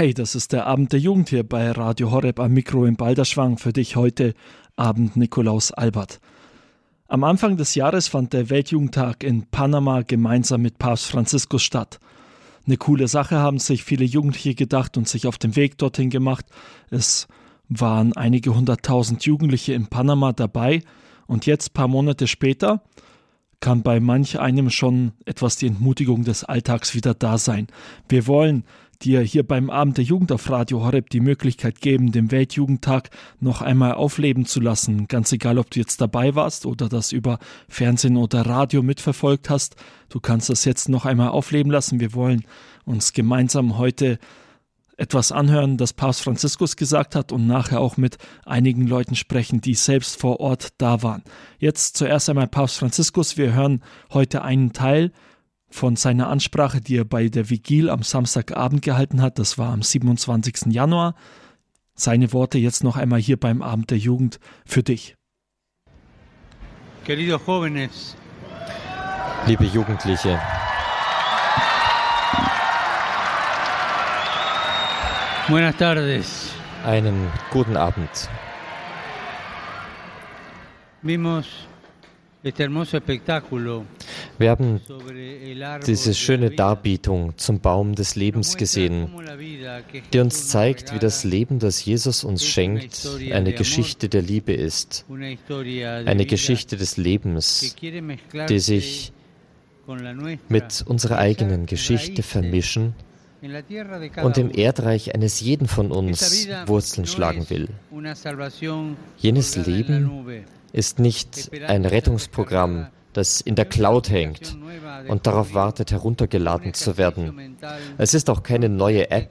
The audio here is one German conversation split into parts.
Hey, das ist der Abend der Jugend hier bei Radio Horeb am Mikro in Balderschwang. Für dich heute Abend Nikolaus Albert. Am Anfang des Jahres fand der Weltjugendtag in Panama gemeinsam mit Papst Franziskus statt. Eine coole Sache haben sich viele Jugendliche gedacht und sich auf den Weg dorthin gemacht. Es waren einige hunderttausend Jugendliche in Panama dabei und jetzt, paar Monate später, kann bei manch einem schon etwas die Entmutigung des Alltags wieder da sein. Wir wollen dir hier beim Abend der Jugend auf Radio Horeb die Möglichkeit geben, den Weltjugendtag noch einmal aufleben zu lassen. Ganz egal, ob du jetzt dabei warst oder das über Fernsehen oder Radio mitverfolgt hast. Du kannst das jetzt noch einmal aufleben lassen. Wir wollen uns gemeinsam heute etwas anhören, das Papst Franziskus gesagt hat und nachher auch mit einigen Leuten sprechen, die selbst vor Ort da waren. Jetzt zuerst einmal Papst Franziskus. Wir hören heute einen Teil von seiner Ansprache, die er bei der Vigil am Samstagabend gehalten hat. Das war am 27. Januar. Seine Worte jetzt noch einmal hier beim Abend der Jugend für dich. Liebe Jugendliche, Buenas tardes. einen guten Abend. Vimos este hermoso espectáculo Wir haben diese schöne. Darbietung zum Baum des Lebens gesehen, die uns zeigt, wie das Leben, das Jesus uns schenkt, eine Geschichte der Liebe ist, eine Geschichte des Lebens, die sich mit unserer eigenen Geschichte vermischen und im. Erdreich eines jeden von uns Wurzeln schlagen will. Jenes Leben ist nicht ein Rettungsprogramm, das in der Cloud hängt und darauf wartet, heruntergeladen zu werden. Es ist auch keine neue App,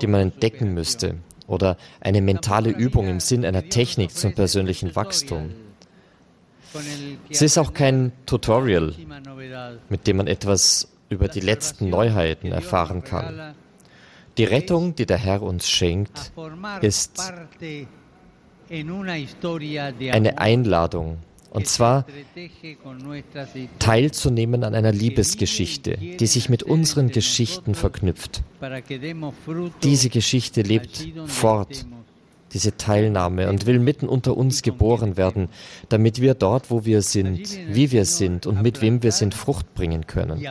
die man entdecken müsste oder eine mentale Übung im Sinn einer Technik zum persönlichen Wachstum. Es ist auch kein Tutorial, mit dem man etwas über die letzten Neuheiten erfahren kann. Die Rettung, die der Herr uns schenkt, ist eine Einladung, und zwar teilzunehmen an einer Liebesgeschichte, die sich mit unseren Geschichten verknüpft. Diese Geschichte lebt fort, diese Teilnahme, und will mitten unter uns geboren werden, damit wir dort, wo wir sind, wie wir sind und mit wem wir sind, Frucht bringen können.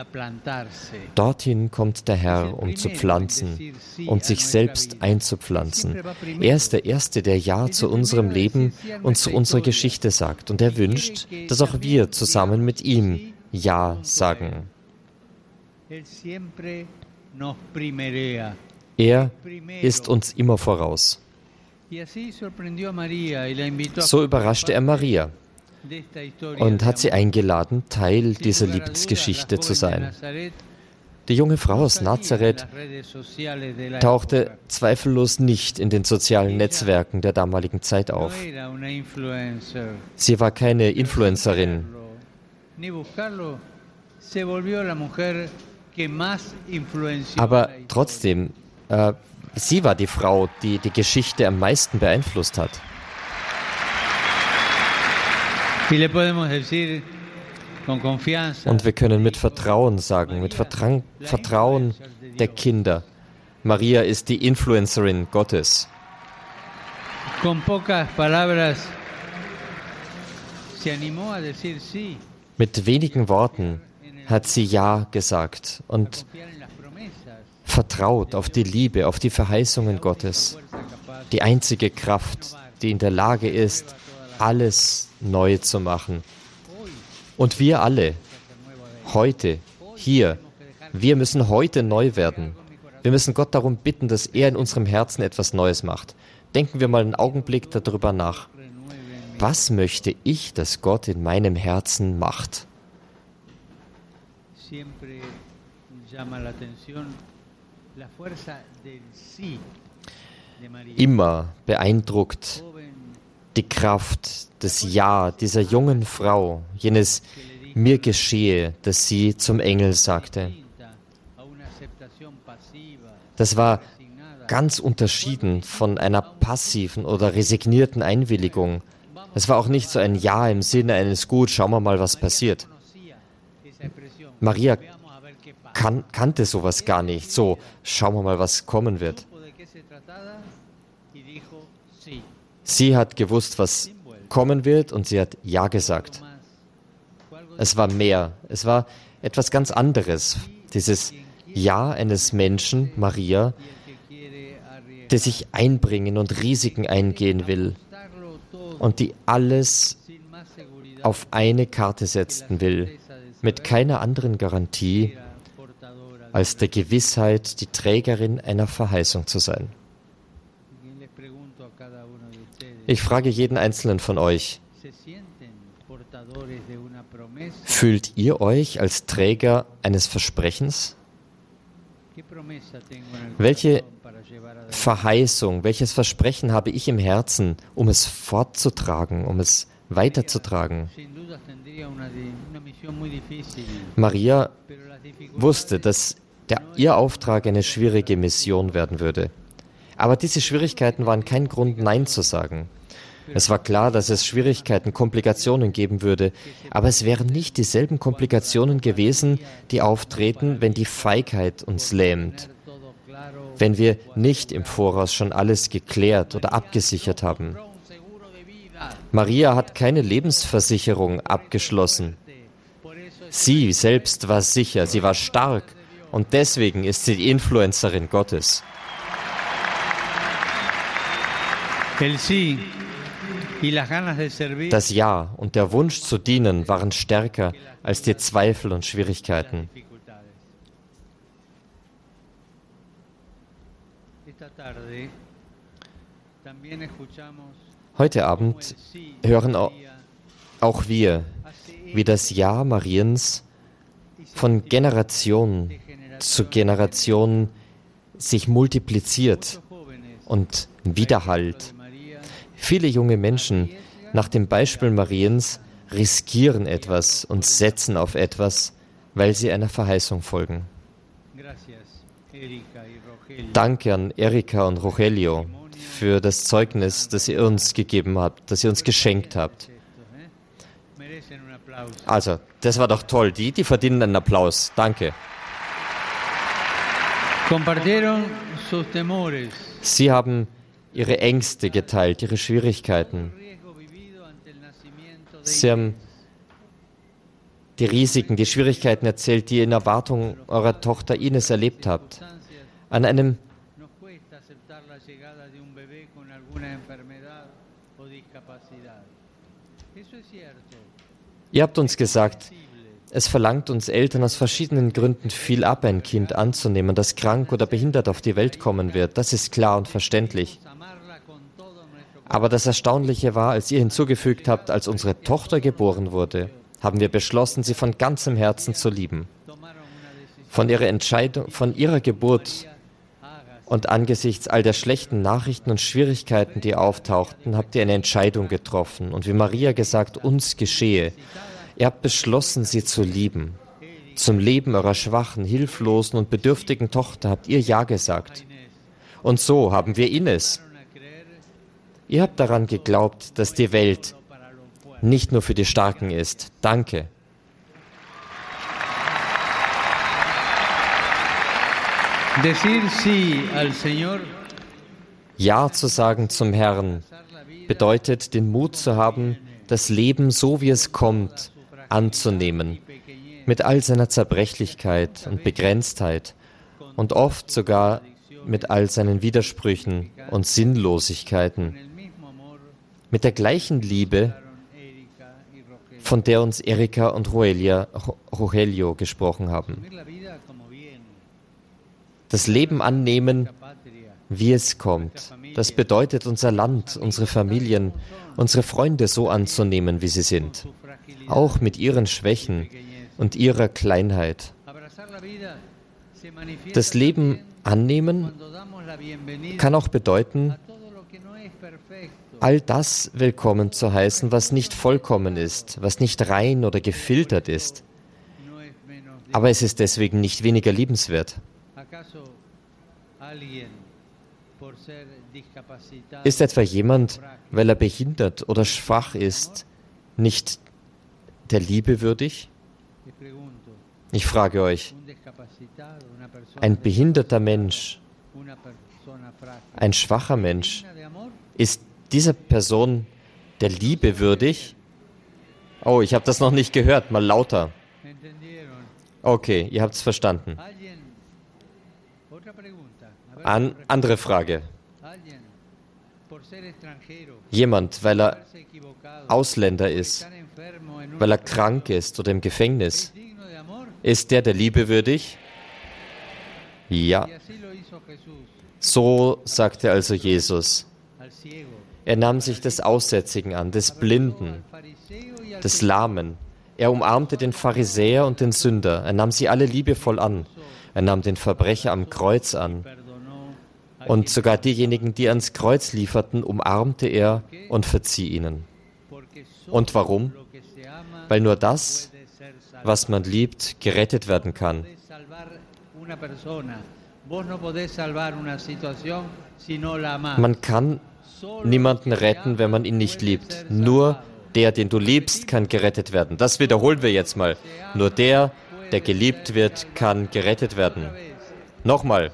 Dorthin kommt der Herr, um zu pflanzen und sich selbst einzupflanzen. Er ist der Erste, der Ja zu unserem Leben und zu unserer Geschichte sagt. Und er wünscht, dass auch wir zusammen mit ihm Ja sagen. Er ist uns immer voraus. So überraschte er Maria und hat sie eingeladen, Teil dieser Liebesgeschichte zu sein. Die junge Frau aus Nazareth tauchte zweifellos nicht in den sozialen Netzwerken der damaligen Zeit auf. Sie war keine Influencerin. Aber trotzdem, äh, sie war die Frau, die die Geschichte am meisten beeinflusst hat. Und wir können mit Vertrauen sagen, mit Vertra Vertrauen der Kinder, Maria ist die Influencerin Gottes. Mit wenigen Worten hat sie Ja gesagt und vertraut auf die Liebe, auf die Verheißungen Gottes. Die einzige Kraft, die in der Lage ist, alles neu zu machen. Und wir alle, heute, hier, wir müssen heute neu werden. Wir müssen Gott darum bitten, dass er in unserem Herzen etwas Neues macht. Denken wir mal einen Augenblick darüber nach. Was möchte ich, dass Gott in meinem Herzen macht? Immer beeindruckt die Kraft des Ja dieser jungen Frau, jenes mir geschehe, das sie zum Engel sagte. Das war ganz unterschieden von einer passiven oder resignierten Einwilligung. Es war auch nicht so ein Ja im Sinne eines Gut, schauen wir mal, was passiert. Maria kan kannte sowas gar nicht. So, schauen wir mal, was kommen wird. Sie hat gewusst, was kommen wird und sie hat Ja gesagt. Es war mehr, es war etwas ganz anderes. Dieses Ja eines Menschen, Maria, der sich einbringen und Risiken eingehen will und die alles auf eine Karte setzen will, mit keiner anderen Garantie als der Gewissheit, die Trägerin einer Verheißung zu sein. Ich frage jeden einzelnen von euch, fühlt ihr euch als Träger eines Versprechens? Welche Verheißung, welches Versprechen habe ich im Herzen, um es fortzutragen, um es weiterzutragen? Maria wusste, dass der, ihr Auftrag eine schwierige Mission werden würde. Aber diese Schwierigkeiten waren kein Grund, Nein zu sagen. Es war klar, dass es Schwierigkeiten, Komplikationen geben würde, aber es wären nicht dieselben Komplikationen gewesen, die auftreten, wenn die Feigheit uns lähmt, wenn wir nicht im Voraus schon alles geklärt oder abgesichert haben. Maria hat keine Lebensversicherung abgeschlossen. Sie selbst war sicher, sie war stark und deswegen ist sie die Influencerin Gottes. Das Ja und der Wunsch zu dienen waren stärker als die Zweifel und Schwierigkeiten. Heute Abend hören auch wir, wie das Ja Mariens von Generation zu Generation sich multipliziert und widerhallt. Viele junge Menschen, nach dem Beispiel Mariens, riskieren etwas und setzen auf etwas, weil sie einer Verheißung folgen. Danke an Erika und Rogelio für das Zeugnis, das ihr uns gegeben habt, das ihr uns geschenkt habt. Also, das war doch toll. Die, die verdienen einen Applaus. Danke. Sie haben ihre Ängste geteilt, ihre Schwierigkeiten. Sie haben die Risiken, die Schwierigkeiten erzählt, die ihr in Erwartung eurer Tochter Ines erlebt habt. An einem Ihr habt uns gesagt, es verlangt uns Eltern aus verschiedenen Gründen viel ab, ein Kind anzunehmen, das krank oder behindert auf die Welt kommen wird. Das ist klar und verständlich. Aber das Erstaunliche war, als ihr hinzugefügt habt, als unsere Tochter geboren wurde, haben wir beschlossen, sie von ganzem Herzen zu lieben. Von ihrer Entscheidung, von ihrer Geburt und angesichts all der schlechten Nachrichten und Schwierigkeiten, die auftauchten, habt ihr eine Entscheidung getroffen. Und wie Maria gesagt, uns geschehe. Ihr habt beschlossen, sie zu lieben. Zum Leben eurer schwachen, hilflosen und bedürftigen Tochter habt ihr Ja gesagt. Und so haben wir Ines, Ihr habt daran geglaubt, dass die Welt nicht nur für die Starken ist. Danke. Ja zu sagen zum Herrn bedeutet, den Mut zu haben, das Leben so wie es kommt anzunehmen, mit all seiner Zerbrechlichkeit und Begrenztheit und oft sogar mit all seinen Widersprüchen und Sinnlosigkeiten mit der gleichen Liebe, von der uns Erika und Roelia, Rogelio gesprochen haben. Das Leben annehmen, wie es kommt. Das bedeutet, unser Land, unsere Familien, unsere Freunde so anzunehmen, wie sie sind. Auch mit ihren Schwächen und ihrer Kleinheit. Das Leben annehmen kann auch bedeuten, all das willkommen zu heißen, was nicht vollkommen ist, was nicht rein oder gefiltert ist. Aber es ist deswegen nicht weniger liebenswert. Ist etwa jemand, weil er behindert oder schwach ist, nicht der Liebe würdig? Ich frage euch, ein behinderter Mensch ein schwacher Mensch, ist dieser Person der Liebe würdig? Oh, ich habe das noch nicht gehört, mal lauter. Okay, ihr habt es verstanden. An, andere Frage. Jemand, weil er Ausländer ist, weil er krank ist oder im Gefängnis, ist der der Liebe würdig? Ja. So sagte also Jesus. Er nahm sich des Aussätzigen an, des Blinden, des Lahmen. Er umarmte den Pharisäer und den Sünder. Er nahm sie alle liebevoll an. Er nahm den Verbrecher am Kreuz an. Und sogar diejenigen, die ans Kreuz lieferten, umarmte er und verzieh ihnen. Und warum? Weil nur das, was man liebt, gerettet werden kann. Man kann niemanden retten, wenn man ihn nicht liebt. Nur der, den du liebst, kann gerettet werden. Das wiederholen wir jetzt mal. Nur der, der geliebt wird, kann gerettet werden. Nochmal.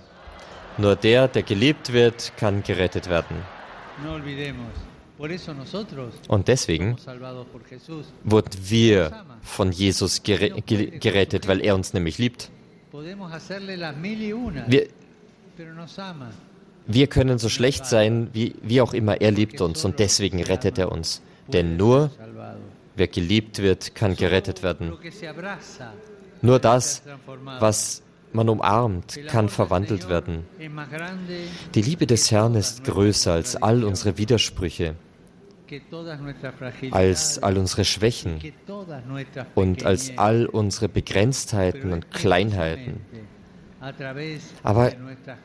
Nur der, der geliebt wird, kann gerettet werden. Und deswegen wurden wir von Jesus gerettet, weil er uns nämlich liebt. Wir, wir können so schlecht sein, wie, wie auch immer, er liebt uns. Und deswegen rettet er uns. Denn nur wer geliebt wird, kann gerettet werden. Nur das, was man umarmt, kann verwandelt werden. Die Liebe des Herrn ist größer als all unsere Widersprüche, als all unsere Schwächen und als all unsere Begrenztheiten und Kleinheiten. Aber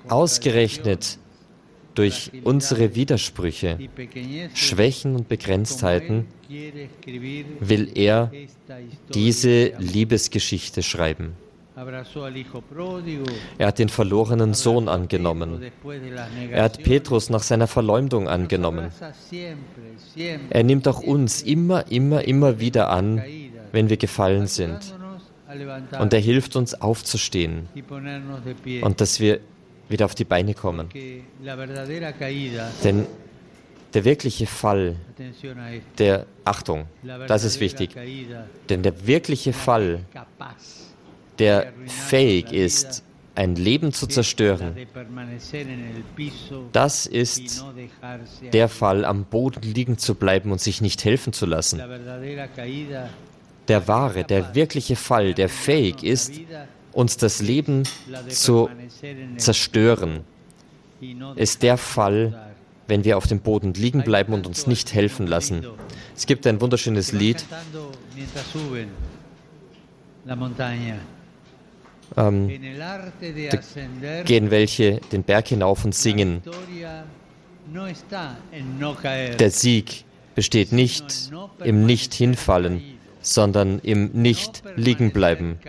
ausgerechnet durch unsere Widersprüche, Schwächen und Begrenztheiten will er diese Liebesgeschichte schreiben. Er hat den verlorenen Sohn angenommen. Er hat Petrus nach seiner Verleumdung angenommen. Er nimmt auch uns immer, immer, immer wieder an, wenn wir gefallen sind. Und er hilft uns aufzustehen und dass wir wieder auf die Beine kommen. Denn der wirkliche Fall, der, Achtung, das ist wichtig, denn der wirkliche Fall der fähig ist, ein Leben zu zerstören, das ist der Fall, am Boden liegen zu bleiben und sich nicht helfen zu lassen. Der wahre, der wirkliche Fall, der fähig ist, uns das Leben zu zerstören, ist der Fall, wenn wir auf dem Boden liegen bleiben und uns nicht helfen lassen. Es gibt ein wunderschönes Lied ähm, gehen welche den Berg hinauf und singen. Der Sieg besteht nicht im Nicht-Hinfallen, sondern im Nicht-Liegenbleiben.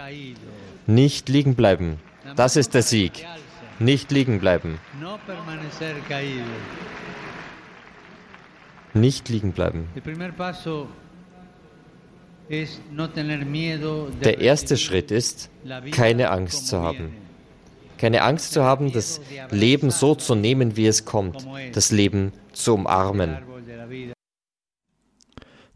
Nicht liegen bleiben. Das ist der Sieg. Nicht liegen bleiben. Nicht liegen bleiben. Der erste Schritt ist, keine Angst zu haben. Keine Angst zu haben, das Leben so zu nehmen, wie es kommt, das Leben zu umarmen.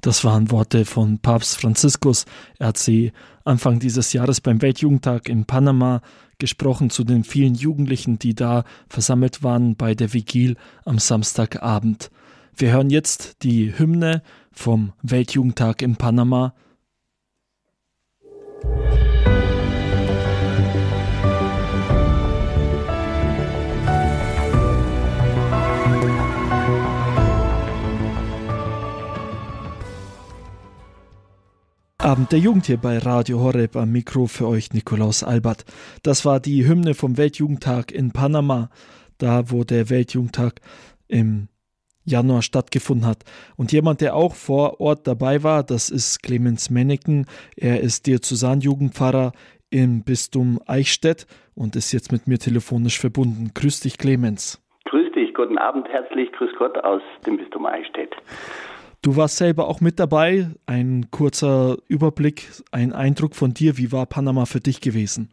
Das waren Worte von Papst Franziskus. Er hat sie Anfang dieses Jahres beim Weltjugendtag in Panama gesprochen zu den vielen Jugendlichen, die da versammelt waren bei der Vigil am Samstagabend. Wir hören jetzt die Hymne vom Weltjugendtag in Panama. Abend der Jugend hier bei Radio Horeb am Mikro für euch Nikolaus Albert. Das war die Hymne vom Weltjugendtag in Panama, da wo der Weltjugendtag im Januar stattgefunden hat. Und jemand, der auch vor Ort dabei war, das ist Clemens Menneken. Er ist Diözesanjugendpfarrer im Bistum Eichstätt und ist jetzt mit mir telefonisch verbunden. Grüß dich, Clemens. Grüß dich, guten Abend, herzlich grüß Gott aus dem Bistum Eichstätt. Du warst selber auch mit dabei. Ein kurzer Überblick, ein Eindruck von dir. Wie war Panama für dich gewesen?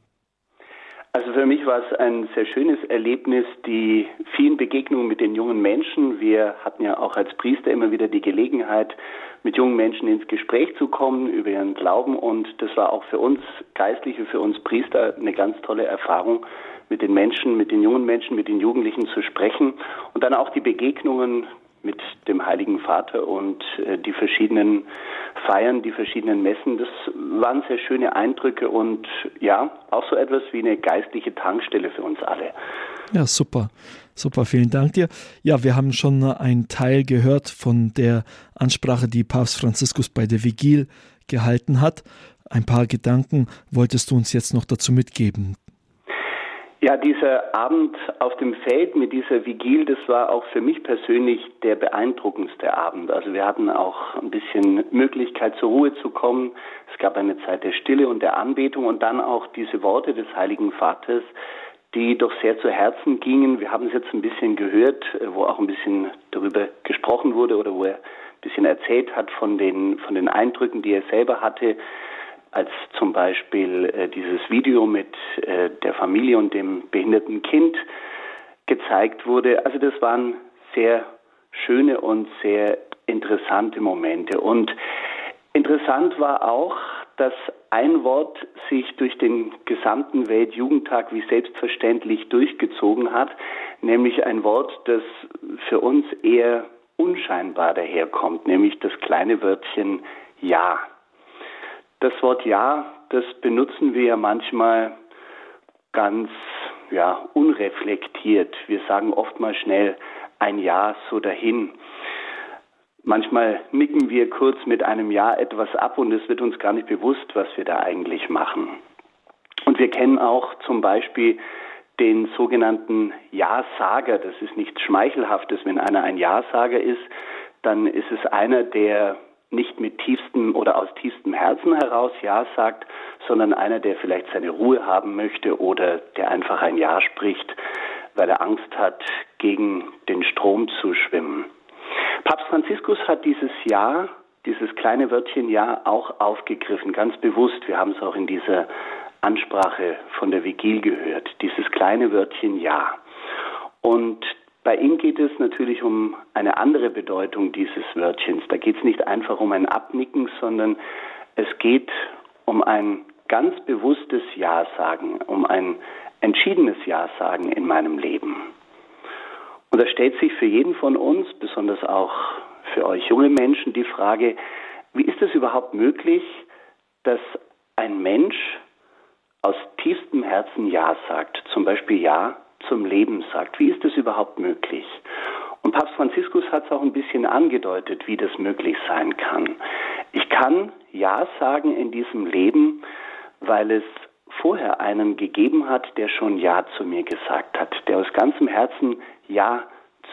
Also für mich war es ein sehr schönes Erlebnis, die vielen Begegnungen mit den jungen Menschen. Wir hatten ja auch als Priester immer wieder die Gelegenheit, mit jungen Menschen ins Gespräch zu kommen über ihren Glauben. Und das war auch für uns Geistliche, für uns Priester eine ganz tolle Erfahrung, mit den Menschen, mit den jungen Menschen, mit den Jugendlichen zu sprechen. Und dann auch die Begegnungen mit dem Heiligen Vater und äh, die verschiedenen Feiern, die verschiedenen Messen. Das waren sehr schöne Eindrücke und ja, auch so etwas wie eine geistliche Tankstelle für uns alle. Ja, super. Super, vielen Dank dir. Ja, wir haben schon einen Teil gehört von der Ansprache, die Papst Franziskus bei der Vigil gehalten hat. Ein paar Gedanken wolltest du uns jetzt noch dazu mitgeben. Ja, dieser Abend auf dem Feld mit dieser Vigil, das war auch für mich persönlich der beeindruckendste Abend. Also wir hatten auch ein bisschen Möglichkeit zur Ruhe zu kommen. Es gab eine Zeit der Stille und der Anbetung und dann auch diese Worte des Heiligen Vaters, die doch sehr zu Herzen gingen. Wir haben es jetzt ein bisschen gehört, wo auch ein bisschen darüber gesprochen wurde oder wo er ein bisschen erzählt hat von den, von den Eindrücken, die er selber hatte als zum Beispiel äh, dieses Video mit äh, der Familie und dem behinderten Kind gezeigt wurde. Also das waren sehr schöne und sehr interessante Momente. Und interessant war auch, dass ein Wort sich durch den gesamten Weltjugendtag wie selbstverständlich durchgezogen hat, nämlich ein Wort, das für uns eher unscheinbar daherkommt, nämlich das kleine Wörtchen Ja. Das Wort Ja, das benutzen wir ja manchmal ganz ja, unreflektiert. Wir sagen oft mal schnell ein Ja so dahin. Manchmal nicken wir kurz mit einem Ja etwas ab und es wird uns gar nicht bewusst, was wir da eigentlich machen. Und wir kennen auch zum Beispiel den sogenannten Ja-Sager. Das ist nichts Schmeichelhaftes. Wenn einer ein Ja-Sager ist, dann ist es einer, der nicht mit tiefstem oder aus tiefstem Herzen heraus Ja sagt, sondern einer, der vielleicht seine Ruhe haben möchte oder der einfach ein Ja spricht, weil er Angst hat, gegen den Strom zu schwimmen. Papst Franziskus hat dieses Ja, dieses kleine Wörtchen Ja auch aufgegriffen, ganz bewusst. Wir haben es auch in dieser Ansprache von der Vigil gehört, dieses kleine Wörtchen Ja. Und bei ihm geht es natürlich um eine andere Bedeutung dieses Wörtchens. Da geht es nicht einfach um ein Abnicken, sondern es geht um ein ganz bewusstes Ja sagen, um ein entschiedenes Ja sagen in meinem Leben. Und da stellt sich für jeden von uns, besonders auch für euch junge Menschen, die Frage, wie ist es überhaupt möglich, dass ein Mensch aus tiefstem Herzen Ja sagt, zum Beispiel Ja zum Leben sagt. Wie ist das überhaupt möglich? Und Papst Franziskus hat es auch ein bisschen angedeutet, wie das möglich sein kann. Ich kann Ja sagen in diesem Leben, weil es vorher einen gegeben hat, der schon Ja zu mir gesagt hat, der aus ganzem Herzen Ja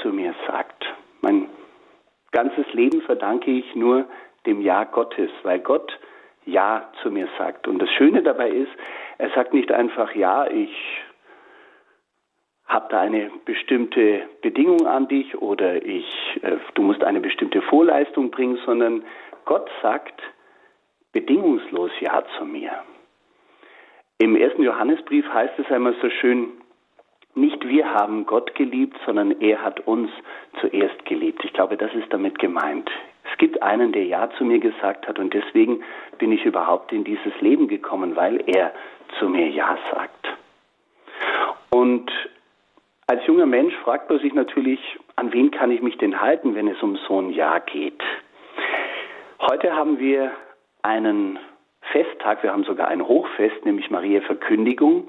zu mir sagt. Mein ganzes Leben verdanke ich nur dem Ja Gottes, weil Gott Ja zu mir sagt. Und das Schöne dabei ist, er sagt nicht einfach Ja, ich habe da eine bestimmte Bedingung an dich oder ich, äh, du musst eine bestimmte Vorleistung bringen, sondern Gott sagt bedingungslos Ja zu mir. Im ersten Johannesbrief heißt es einmal so schön, nicht wir haben Gott geliebt, sondern er hat uns zuerst geliebt. Ich glaube, das ist damit gemeint. Es gibt einen, der Ja zu mir gesagt hat und deswegen bin ich überhaupt in dieses Leben gekommen, weil er zu mir Ja sagt. Und als junger Mensch fragt man sich natürlich, an wen kann ich mich denn halten, wenn es um so ein Jahr geht. Heute haben wir einen Festtag, wir haben sogar ein Hochfest, nämlich Maria Verkündigung.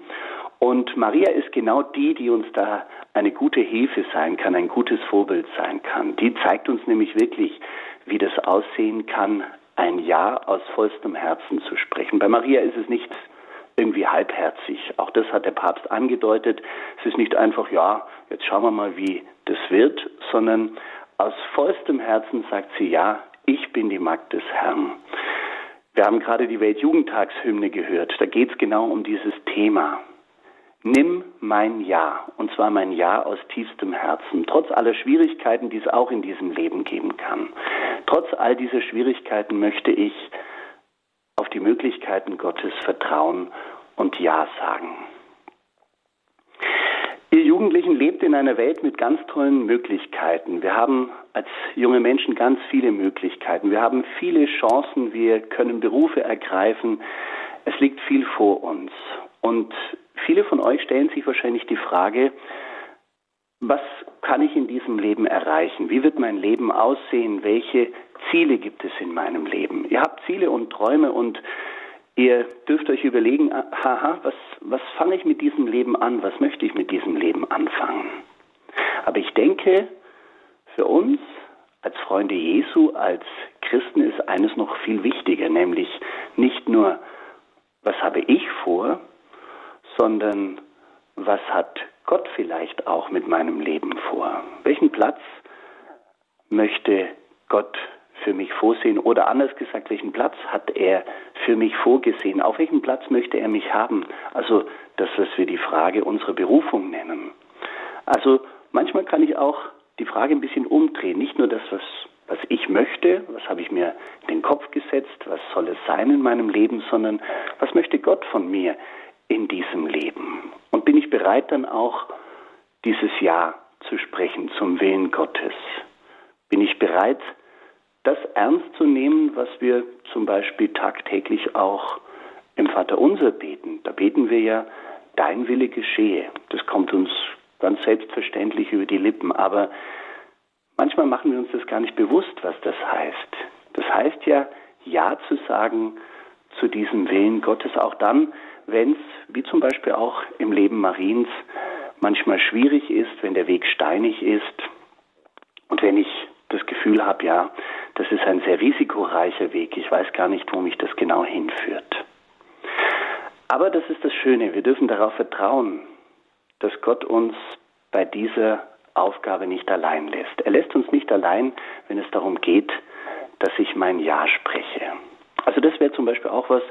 Und Maria ist genau die, die uns da eine gute Hilfe sein kann, ein gutes Vorbild sein kann. Die zeigt uns nämlich wirklich, wie das aussehen kann, ein Ja aus vollstem Herzen zu sprechen. Bei Maria ist es nicht irgendwie halbherzig. Auch das hat der Papst angedeutet. Es ist nicht einfach, ja, jetzt schauen wir mal, wie das wird, sondern aus vollstem Herzen sagt sie, ja, ich bin die Magd des Herrn. Wir haben gerade die Weltjugendtagshymne gehört. Da geht es genau um dieses Thema. Nimm mein Ja, und zwar mein Ja aus tiefstem Herzen, trotz aller Schwierigkeiten, die es auch in diesem Leben geben kann. Trotz all dieser Schwierigkeiten möchte ich die Möglichkeiten Gottes vertrauen und Ja sagen. Ihr Jugendlichen lebt in einer Welt mit ganz tollen Möglichkeiten. Wir haben als junge Menschen ganz viele Möglichkeiten. Wir haben viele Chancen. Wir können Berufe ergreifen. Es liegt viel vor uns. Und viele von euch stellen sich wahrscheinlich die Frage, was kann ich in diesem Leben erreichen? Wie wird mein Leben aussehen? Welche Ziele gibt es in meinem Leben? Ihr habt Ziele und Träume und ihr dürft euch überlegen, haha, was, was fange ich mit diesem Leben an? Was möchte ich mit diesem Leben anfangen? Aber ich denke, für uns als Freunde Jesu, als Christen ist eines noch viel wichtiger, nämlich nicht nur, was habe ich vor, sondern was hat Gott vielleicht auch mit meinem Leben vor? Welchen Platz möchte Gott für mich vorsehen? Oder anders gesagt, welchen Platz hat er für mich vorgesehen? Auf welchen Platz möchte er mich haben? Also das, was wir die Frage unserer Berufung nennen. Also manchmal kann ich auch die Frage ein bisschen umdrehen. Nicht nur das, was, was ich möchte, was habe ich mir in den Kopf gesetzt, was soll es sein in meinem Leben, sondern was möchte Gott von mir in diesem Leben? Und bin ich bereit dann auch dieses Ja zu sprechen zum Willen Gottes? Bin ich bereit, das ernst zu nehmen, was wir zum Beispiel tagtäglich auch im Vater Unser beten? Da beten wir ja, dein Wille geschehe. Das kommt uns ganz selbstverständlich über die Lippen, aber manchmal machen wir uns das gar nicht bewusst, was das heißt. Das heißt ja, Ja zu sagen zu diesem Willen Gottes, auch dann, wenn es, wie zum Beispiel auch im Leben Mariens, manchmal schwierig ist, wenn der Weg steinig ist und wenn ich das Gefühl habe, ja, das ist ein sehr risikoreicher Weg, ich weiß gar nicht, wo mich das genau hinführt. Aber das ist das Schöne, wir dürfen darauf vertrauen, dass Gott uns bei dieser Aufgabe nicht allein lässt. Er lässt uns nicht allein, wenn es darum geht, dass ich mein Ja spreche. Also das wäre zum Beispiel auch was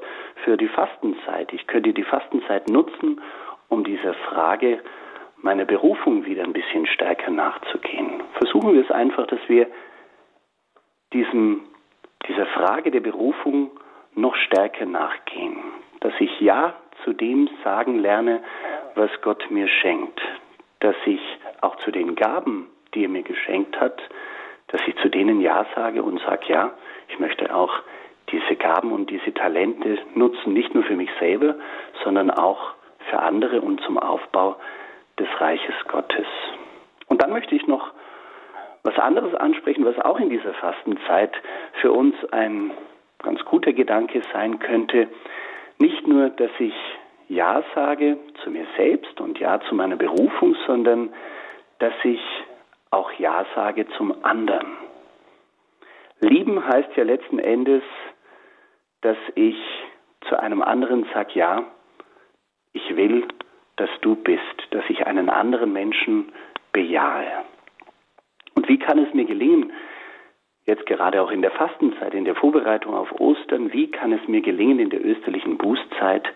für die Fastenzeit. Ich könnte die Fastenzeit nutzen, um dieser Frage meiner Berufung wieder ein bisschen stärker nachzugehen. Versuchen wir es einfach, dass wir diesem, dieser Frage der Berufung noch stärker nachgehen. Dass ich Ja zu dem sagen lerne, was Gott mir schenkt. Dass ich auch zu den Gaben, die er mir geschenkt hat, dass ich zu denen Ja sage und sage, ja, ich möchte auch diese Gaben und diese Talente nutzen, nicht nur für mich selber, sondern auch für andere und zum Aufbau des Reiches Gottes. Und dann möchte ich noch was anderes ansprechen, was auch in dieser Fastenzeit für uns ein ganz guter Gedanke sein könnte. Nicht nur, dass ich Ja sage zu mir selbst und Ja zu meiner Berufung, sondern dass ich auch Ja sage zum anderen. Lieben heißt ja letzten Endes dass ich zu einem anderen sage, ja, ich will, dass du bist, dass ich einen anderen Menschen bejahe. Und wie kann es mir gelingen, jetzt gerade auch in der Fastenzeit, in der Vorbereitung auf Ostern, wie kann es mir gelingen, in der österlichen Bußzeit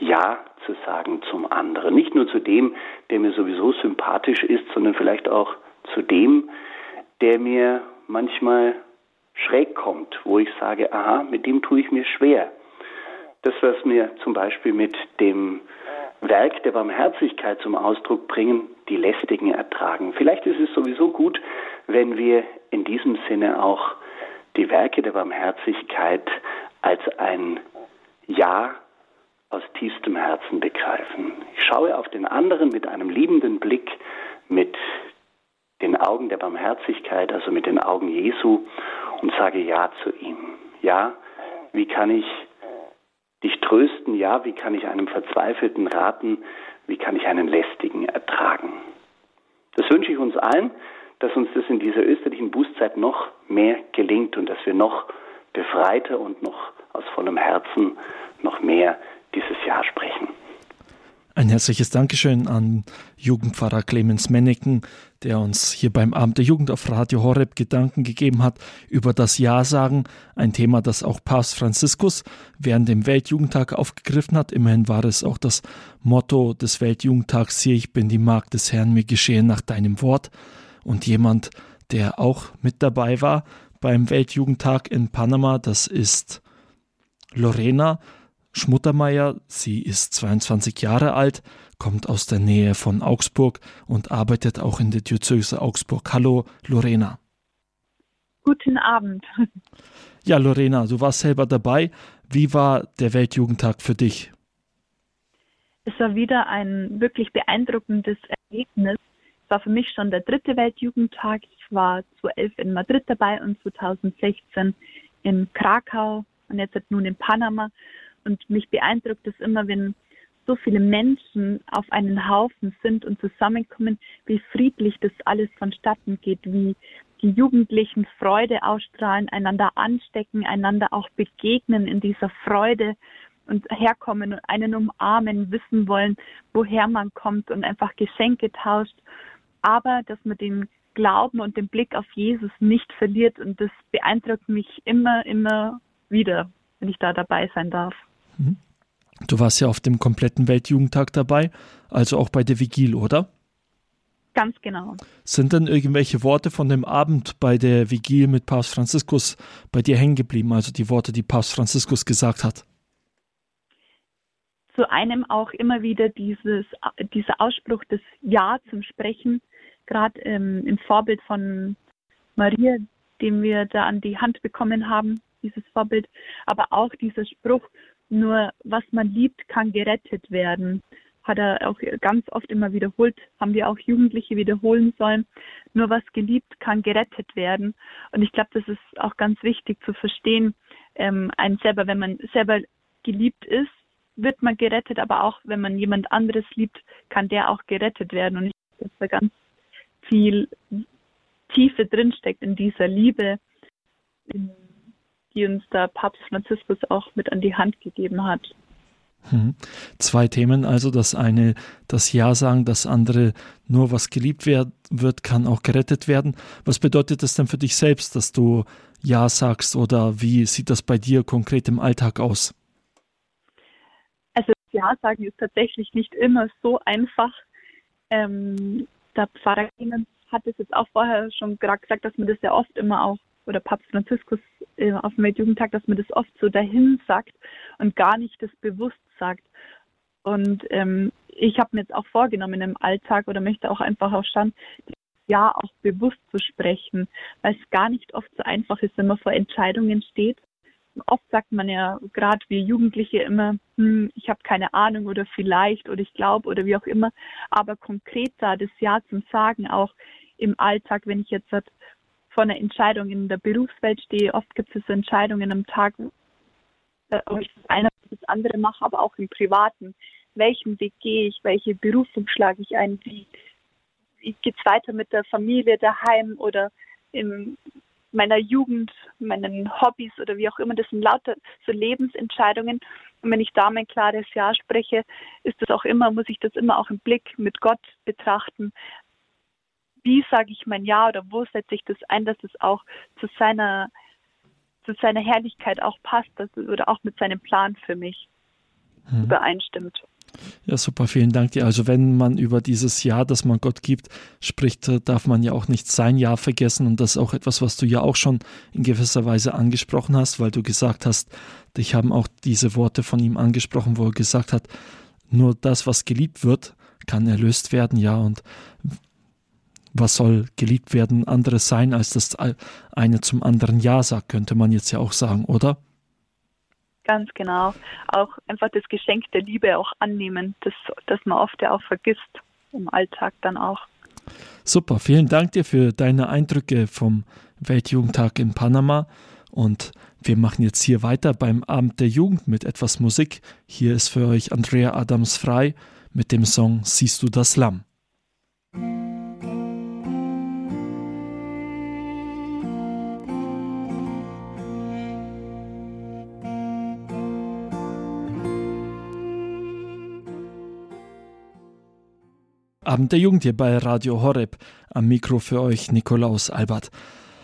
Ja zu sagen zum anderen? Nicht nur zu dem, der mir sowieso sympathisch ist, sondern vielleicht auch zu dem, der mir manchmal schräg kommt, wo ich sage, aha, mit dem tue ich mir schwer. Das, was mir zum Beispiel mit dem Werk der Barmherzigkeit zum Ausdruck bringen, die lästigen ertragen. Vielleicht ist es sowieso gut, wenn wir in diesem Sinne auch die Werke der Barmherzigkeit als ein Ja aus tiefstem Herzen begreifen. Ich schaue auf den anderen mit einem liebenden Blick, mit den Augen der Barmherzigkeit, also mit den Augen Jesu und sage Ja zu ihm. Ja, wie kann ich dich trösten? Ja, wie kann ich einem Verzweifelten raten? Wie kann ich einen Lästigen ertragen? Das wünsche ich uns allen, dass uns das in dieser österlichen Bußzeit noch mehr gelingt und dass wir noch befreiter und noch aus vollem Herzen noch mehr dieses Jahr sprechen. Ein herzliches Dankeschön an Jugendpfarrer Clemens Menneken, der uns hier beim Abend der Jugend auf Radio Horeb Gedanken gegeben hat über das Ja-Sagen, ein Thema, das auch Papst Franziskus während dem Weltjugendtag aufgegriffen hat. Immerhin war es auch das Motto des Weltjugendtags, siehe, ich bin die Magd des Herrn, mir geschehe nach deinem Wort. Und jemand, der auch mit dabei war beim Weltjugendtag in Panama, das ist Lorena, Schmuttermeier, sie ist 22 Jahre alt, kommt aus der Nähe von Augsburg und arbeitet auch in der Diözese Augsburg. Hallo, Lorena. Guten Abend. Ja, Lorena, du warst selber dabei. Wie war der Weltjugendtag für dich? Es war wieder ein wirklich beeindruckendes Erlebnis. Es war für mich schon der dritte Weltjugendtag. Ich war 2011 in Madrid dabei und 2016 in Krakau und jetzt nun in Panama. Und mich beeindruckt es immer, wenn so viele Menschen auf einen Haufen sind und zusammenkommen, wie friedlich das alles vonstatten geht, wie die Jugendlichen Freude ausstrahlen, einander anstecken, einander auch begegnen in dieser Freude und herkommen und einen umarmen, wissen wollen, woher man kommt und einfach Geschenke tauscht. Aber dass man den Glauben und den Blick auf Jesus nicht verliert und das beeindruckt mich immer, immer wieder, wenn ich da dabei sein darf. Du warst ja auf dem kompletten Weltjugendtag dabei, also auch bei der Vigil, oder? Ganz genau. Sind denn irgendwelche Worte von dem Abend bei der Vigil mit Papst Franziskus bei dir hängen geblieben, also die Worte, die Papst Franziskus gesagt hat? Zu einem auch immer wieder dieses, dieser Ausspruch des Ja zum Sprechen, gerade ähm, im Vorbild von Maria, den wir da an die Hand bekommen haben, dieses Vorbild, aber auch dieser Spruch, nur was man liebt, kann gerettet werden hat er auch ganz oft immer wiederholt, haben wir auch Jugendliche wiederholen sollen. Nur was geliebt kann gerettet werden. Und ich glaube, das ist auch ganz wichtig zu verstehen, ähm, ein selber, wenn man selber geliebt ist, wird man gerettet, aber auch wenn man jemand anderes liebt, kann der auch gerettet werden. Und ich glaube, dass da ganz viel Tiefe drinsteckt in dieser Liebe, die uns der Papst Franziskus auch mit an die Hand gegeben hat. Hm. Zwei Themen, also das eine, das Ja sagen, das andere, nur was geliebt wird, kann auch gerettet werden. Was bedeutet das denn für dich selbst, dass du Ja sagst oder wie sieht das bei dir konkret im Alltag aus? Also Ja sagen ist tatsächlich nicht immer so einfach. Ähm, der Pfarrer hat es jetzt auch vorher schon gerade gesagt, dass man das ja oft immer auch oder Papst Franziskus äh, auf dem Weltjugendtag, dass man das oft so dahin sagt und gar nicht das bewusst sagt. Und ähm, ich habe mir jetzt auch vorgenommen im Alltag oder möchte auch einfach auch schauen, ja auch bewusst zu sprechen, weil es gar nicht oft so einfach ist, wenn man vor Entscheidungen steht. Oft sagt man ja gerade wie Jugendliche immer, hm, ich habe keine Ahnung oder vielleicht oder ich glaube oder wie auch immer. Aber konkret da das Ja zum Sagen auch im Alltag, wenn ich jetzt vor einer Entscheidung in der Berufswelt stehe. Oft gibt es Entscheidungen am Tag, äh, ob ich das eine oder das andere mache, aber auch im Privaten. Welchen Weg gehe ich? Welche Berufung schlage ich ein? Wie, wie geht es weiter mit der Familie daheim oder in meiner Jugend, meinen Hobbys oder wie auch immer? Das sind lauter so Lebensentscheidungen. Und wenn ich da mein klares Ja spreche, ist das auch immer, muss ich das immer auch im Blick mit Gott betrachten wie sage ich mein Ja oder wo setze ich das ein, dass es auch zu seiner zu seiner Herrlichkeit auch passt dass, oder auch mit seinem Plan für mich hm. übereinstimmt. Ja, super, vielen Dank dir. Also wenn man über dieses Ja, das man Gott gibt, spricht, äh, darf man ja auch nicht sein Ja vergessen. Und das ist auch etwas, was du ja auch schon in gewisser Weise angesprochen hast, weil du gesagt hast, dich haben auch diese Worte von ihm angesprochen, wo er gesagt hat, nur das, was geliebt wird, kann erlöst werden. Ja, und was soll geliebt werden anderes sein, als das eine zum anderen Ja sagt, könnte man jetzt ja auch sagen, oder? Ganz genau. Auch einfach das Geschenk der Liebe auch annehmen, das, das man oft ja auch vergisst im Alltag dann auch. Super, vielen Dank dir für deine Eindrücke vom Weltjugendtag in Panama und wir machen jetzt hier weiter beim Abend der Jugend mit etwas Musik. Hier ist für euch Andrea Adams frei mit dem Song Siehst du das Lamm. Abend der Jugend hier bei Radio Horeb. Am Mikro für euch Nikolaus Albert.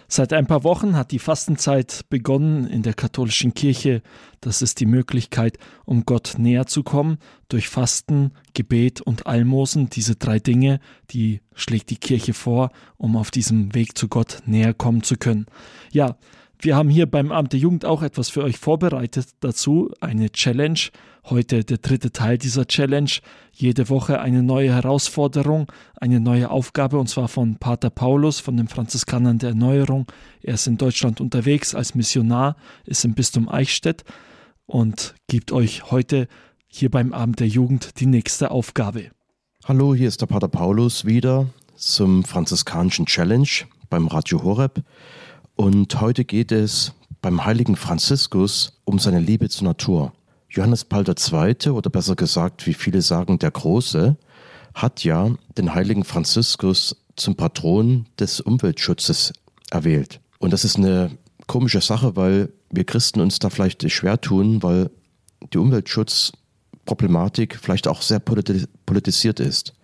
Seit ein paar Wochen hat die Fastenzeit begonnen in der katholischen Kirche. Das ist die Möglichkeit, um Gott näher zu kommen, durch Fasten, Gebet und Almosen. Diese drei Dinge, die schlägt die Kirche vor, um auf diesem Weg zu Gott näher kommen zu können. Ja, Wir haben hier beim Amt der Jugend auch etwas für euch vorbereitet dazu, eine Challenge. Heute der dritte Teil dieser Challenge. Jede Woche eine neue Herausforderung, eine neue Aufgabe und zwar von Pater Paulus von den Franziskanern der Erneuerung. Er ist in Deutschland unterwegs als Missionar, ist im Bistum Eichstätt und gibt euch heute hier beim Abend der Jugend die nächste Aufgabe. Hallo, hier ist der Pater Paulus wieder zum franziskanischen Challenge beim Radio Horeb. Und heute geht es beim heiligen Franziskus um seine Liebe zur Natur. Johannes Paul II., oder besser gesagt, wie viele sagen, der Große, hat ja den heiligen Franziskus zum Patron des Umweltschutzes erwählt. Und das ist eine komische Sache, weil wir Christen uns da vielleicht schwer tun, weil die Umweltschutzproblematik vielleicht auch sehr politisiert ist.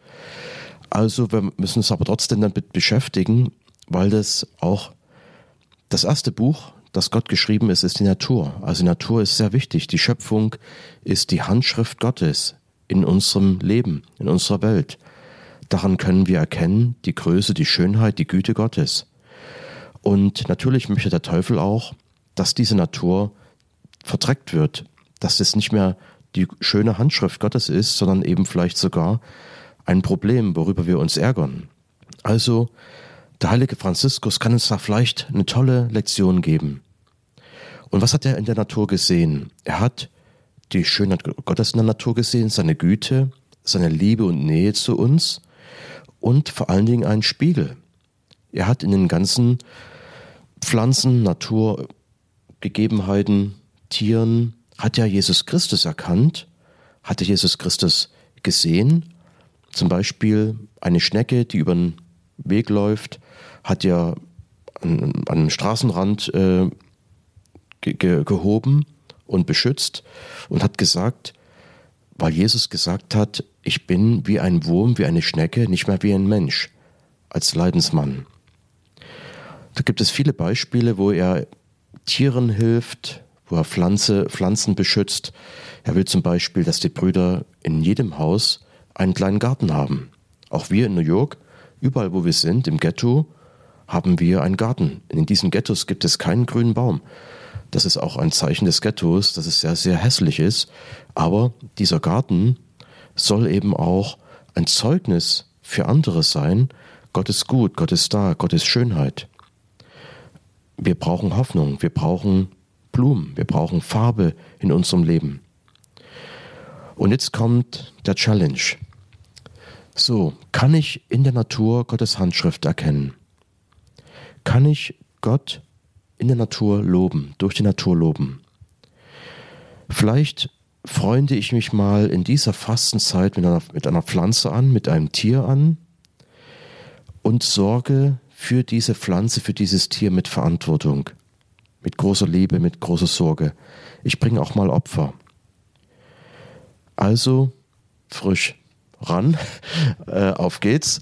Also wir müssen uns aber trotzdem damit beschäftigen, weil das auch das erste Buch, das Gott geschrieben ist, ist die Natur. Also die Natur ist sehr wichtig. Die Schöpfung ist die Handschrift Gottes in unserem Leben, in unserer Welt. Daran können wir erkennen die Größe, die Schönheit, die Güte Gottes. Und natürlich möchte der Teufel auch, dass diese Natur verdreckt wird, dass es nicht mehr die schöne Handschrift Gottes ist, sondern eben vielleicht sogar ein Problem, worüber wir uns ärgern. Also der heilige Franziskus kann uns da vielleicht eine tolle Lektion geben. Und was hat er in der Natur gesehen? Er hat die Schönheit Gottes in der Natur gesehen, seine Güte, seine Liebe und Nähe zu uns und vor allen Dingen einen Spiegel. Er hat in den ganzen Pflanzen, Naturgegebenheiten, Tieren, hat ja Jesus Christus erkannt, hatte Jesus Christus gesehen. Zum Beispiel eine Schnecke, die über den Weg läuft, hat ja an, an einem Straßenrand äh, ge gehoben und beschützt und hat gesagt, weil Jesus gesagt hat, ich bin wie ein Wurm, wie eine Schnecke, nicht mehr wie ein Mensch, als Leidensmann. Da gibt es viele Beispiele, wo er Tieren hilft, wo er Pflanze, Pflanzen beschützt. Er will zum Beispiel, dass die Brüder in jedem Haus einen kleinen Garten haben. Auch wir in New York, überall wo wir sind, im Ghetto, haben wir einen Garten. In diesen Ghettos gibt es keinen grünen Baum. Das ist auch ein Zeichen des Ghettos, dass es sehr, sehr hässlich ist. Aber dieser Garten soll eben auch ein Zeugnis für andere sein. Gott ist gut, Gott ist da, Gott ist Schönheit. Wir brauchen Hoffnung, wir brauchen Blumen, wir brauchen Farbe in unserem Leben. Und jetzt kommt der Challenge. So, kann ich in der Natur Gottes Handschrift erkennen? Kann ich Gott in der Natur loben, durch die Natur loben. Vielleicht freunde ich mich mal in dieser Fastenzeit mit einer, mit einer Pflanze an, mit einem Tier an und sorge für diese Pflanze, für dieses Tier mit Verantwortung, mit großer Liebe, mit großer Sorge. Ich bringe auch mal Opfer. Also frisch ran, äh, auf geht's,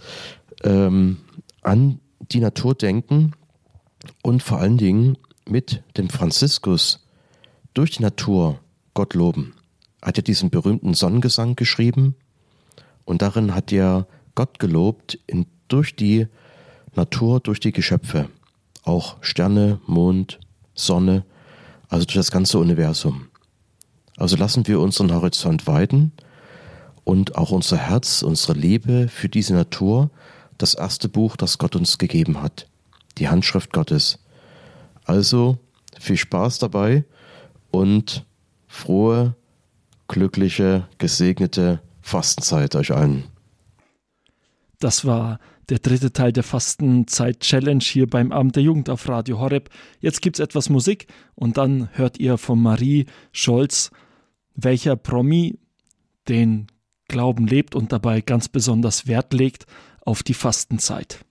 ähm, an die Natur denken und vor allen Dingen mit dem Franziskus durch die Natur Gott loben. Er hat ja diesen berühmten Sonnengesang geschrieben und darin hat er Gott gelobt in, durch die Natur, durch die Geschöpfe, auch Sterne, Mond, Sonne, also durch das ganze Universum. Also lassen wir unseren Horizont weiten und auch unser Herz, unsere Liebe für diese Natur das erste Buch, das Gott uns gegeben hat, die Handschrift Gottes. Also viel Spaß dabei und frohe, glückliche, gesegnete Fastenzeit euch allen. Das war der dritte Teil der Fastenzeit-Challenge hier beim Abend der Jugend auf Radio Horeb. Jetzt gibt es etwas Musik und dann hört ihr von Marie Scholz, welcher Promi den Glauben lebt und dabei ganz besonders Wert legt auf die Fastenzeit.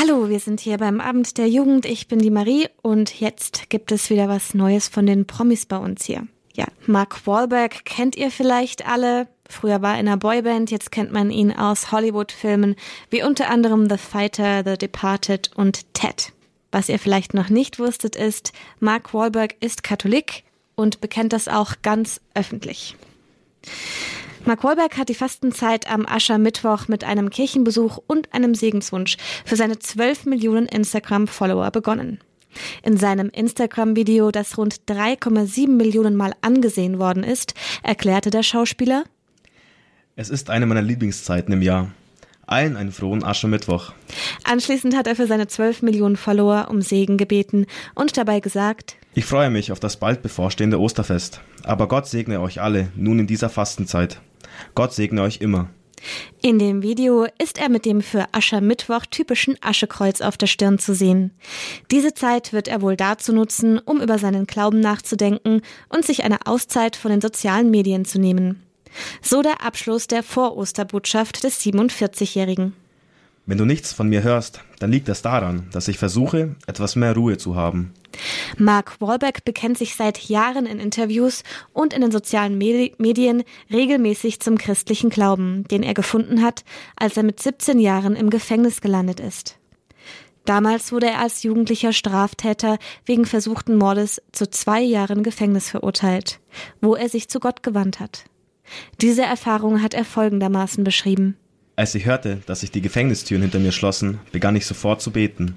Hallo, wir sind hier beim Abend der Jugend. Ich bin die Marie und jetzt gibt es wieder was Neues von den Promis bei uns hier. Ja, Mark Wahlberg kennt ihr vielleicht alle. Früher war er in einer Boyband, jetzt kennt man ihn aus Hollywood-Filmen wie unter anderem The Fighter, The Departed und Ted. Was ihr vielleicht noch nicht wusstet, ist, Mark Wahlberg ist Katholik und bekennt das auch ganz öffentlich. Mark Wahlberg hat die Fastenzeit am Aschermittwoch mit einem Kirchenbesuch und einem Segenswunsch für seine 12 Millionen Instagram-Follower begonnen. In seinem Instagram-Video, das rund 3,7 Millionen Mal angesehen worden ist, erklärte der Schauspieler, Es ist eine meiner Lieblingszeiten im Jahr. Allen einen frohen Aschermittwoch. Anschließend hat er für seine 12 Millionen Follower um Segen gebeten und dabei gesagt, ich freue mich auf das bald bevorstehende Osterfest. Aber Gott segne euch alle nun in dieser Fastenzeit. Gott segne euch immer. In dem Video ist er mit dem für Aschermittwoch typischen Aschekreuz auf der Stirn zu sehen. Diese Zeit wird er wohl dazu nutzen, um über seinen Glauben nachzudenken und sich eine Auszeit von den sozialen Medien zu nehmen. So der Abschluss der Vorosterbotschaft des 47-Jährigen. Wenn du nichts von mir hörst, dann liegt das daran, dass ich versuche, etwas mehr Ruhe zu haben. Mark Wahlberg bekennt sich seit Jahren in Interviews und in den sozialen Medien regelmäßig zum christlichen Glauben, den er gefunden hat, als er mit 17 Jahren im Gefängnis gelandet ist. Damals wurde er als jugendlicher Straftäter wegen versuchten Mordes zu zwei Jahren Gefängnis verurteilt, wo er sich zu Gott gewandt hat. Diese Erfahrung hat er folgendermaßen beschrieben. Als ich hörte, dass sich die Gefängnistüren hinter mir schlossen, begann ich sofort zu beten.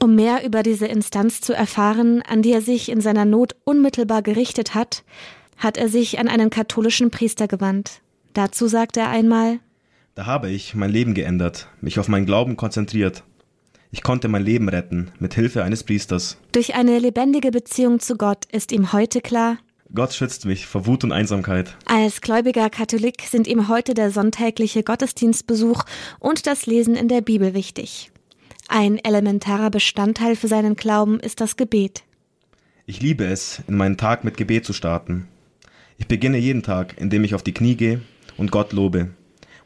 Um mehr über diese Instanz zu erfahren, an die er sich in seiner Not unmittelbar gerichtet hat, hat er sich an einen katholischen Priester gewandt. Dazu sagt er einmal Da habe ich mein Leben geändert, mich auf meinen Glauben konzentriert. Ich konnte mein Leben retten, mit Hilfe eines Priesters. Durch eine lebendige Beziehung zu Gott ist ihm heute klar, Gott schützt mich vor Wut und Einsamkeit. Als gläubiger Katholik sind ihm heute der sonntägliche Gottesdienstbesuch und das Lesen in der Bibel wichtig. Ein elementarer Bestandteil für seinen Glauben ist das Gebet. Ich liebe es, in meinen Tag mit Gebet zu starten. Ich beginne jeden Tag, indem ich auf die Knie gehe und Gott lobe.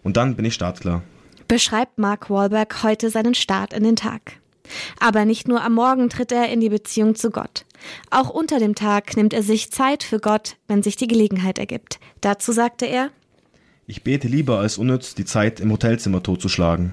Und dann bin ich startklar. Beschreibt Mark Wahlberg heute seinen Start in den Tag. Aber nicht nur am Morgen tritt er in die Beziehung zu Gott. Auch unter dem Tag nimmt er sich Zeit für Gott, wenn sich die Gelegenheit ergibt. Dazu sagte er, Ich bete lieber als unnütz die Zeit im Hotelzimmer totzuschlagen.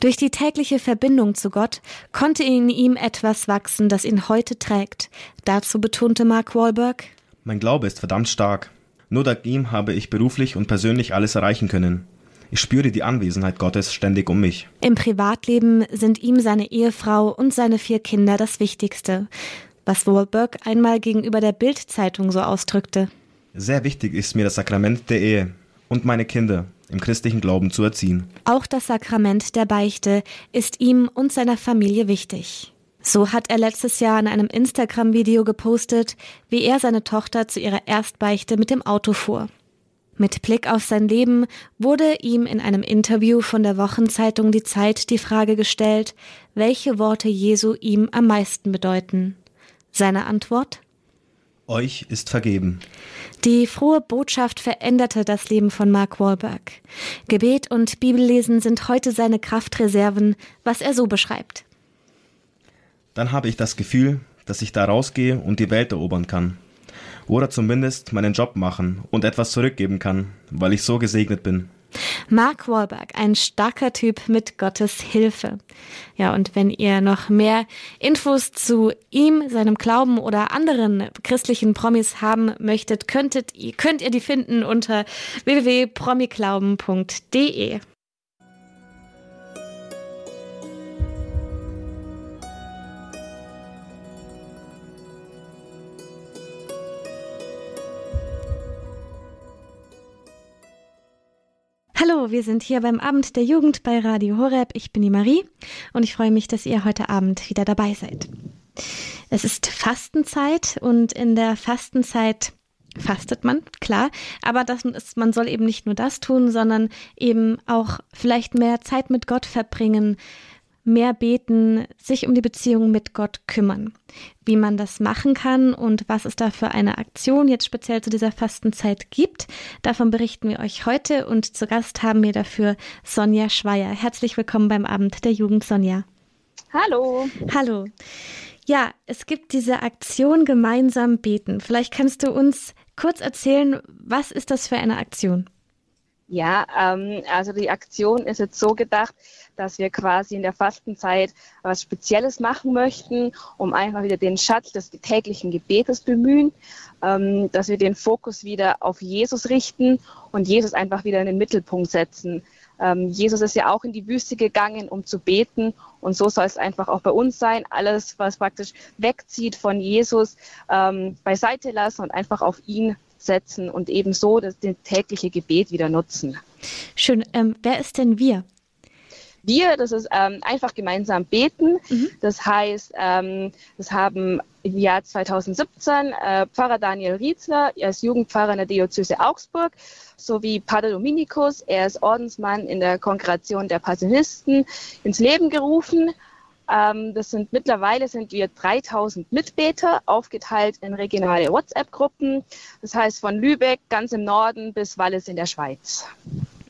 Durch die tägliche Verbindung zu Gott konnte in ihm etwas wachsen, das ihn heute trägt. Dazu betonte Mark Wahlberg, Mein Glaube ist verdammt stark. Nur dank ihm habe ich beruflich und persönlich alles erreichen können. Ich spüre die Anwesenheit Gottes ständig um mich. Im Privatleben sind ihm seine Ehefrau und seine vier Kinder das Wichtigste, was Wahlberg einmal gegenüber der Bild-Zeitung so ausdrückte. Sehr wichtig ist mir das Sakrament der Ehe und meine Kinder im christlichen Glauben zu erziehen. Auch das Sakrament der Beichte ist ihm und seiner Familie wichtig. So hat er letztes Jahr in einem Instagram-Video gepostet, wie er seine Tochter zu ihrer Erstbeichte mit dem Auto fuhr. Mit Blick auf sein Leben wurde ihm in einem Interview von der Wochenzeitung Die Zeit die Frage gestellt, welche Worte Jesu ihm am meisten bedeuten. Seine Antwort? Euch ist vergeben. Die frohe Botschaft veränderte das Leben von Mark Wahlberg. Gebet und Bibellesen sind heute seine Kraftreserven, was er so beschreibt. Dann habe ich das Gefühl, dass ich da rausgehe und die Welt erobern kann. Oder zumindest meinen Job machen und etwas zurückgeben kann, weil ich so gesegnet bin. Mark Wahlberg, ein starker Typ mit Gottes Hilfe. Ja, und wenn ihr noch mehr Infos zu ihm, seinem Glauben oder anderen christlichen Promis haben möchtet, könntet, könnt ihr die finden unter www.promiglauben.de. Hallo, wir sind hier beim Abend der Jugend bei Radio Horeb. Ich bin die Marie und ich freue mich, dass ihr heute Abend wieder dabei seid. Es ist Fastenzeit und in der Fastenzeit fastet man, klar, aber das ist, man soll eben nicht nur das tun, sondern eben auch vielleicht mehr Zeit mit Gott verbringen, mehr beten, sich um die Beziehung mit Gott kümmern. Wie man das machen kann und was es da für eine Aktion jetzt speziell zu dieser Fastenzeit gibt, davon berichten wir euch heute und zu Gast haben wir dafür Sonja Schweier. Herzlich willkommen beim Abend der Jugend, Sonja. Hallo. Hallo. Ja, es gibt diese Aktion gemeinsam beten. Vielleicht kannst du uns kurz erzählen, was ist das für eine Aktion? Ja, ähm, also die Aktion ist jetzt so gedacht, dass wir quasi in der Fastenzeit was Spezielles machen möchten, um einfach wieder den Schatz des täglichen Gebetes bemühen, ähm, dass wir den Fokus wieder auf Jesus richten und Jesus einfach wieder in den Mittelpunkt setzen. Ähm, Jesus ist ja auch in die Wüste gegangen, um zu beten und so soll es einfach auch bei uns sein. Alles, was praktisch wegzieht von Jesus, ähm, beiseite lassen und einfach auf ihn setzen und ebenso das, das tägliche Gebet wieder nutzen. Schön. Ähm, wer ist denn wir? Wir, das ist ähm, einfach gemeinsam beten. Mhm. Das heißt, ähm, das haben im Jahr 2017 äh, Pfarrer Daniel Rietzler, er ist Jugendpfarrer in der Diözese Augsburg, sowie Pater Dominikus, er ist Ordensmann in der Kongregation der Passionisten, ins Leben gerufen. Ähm, das sind mittlerweile sind wir 3000 Mitbeter, aufgeteilt in regionale WhatsApp-Gruppen. Das heißt von Lübeck ganz im Norden bis Wallis in der Schweiz.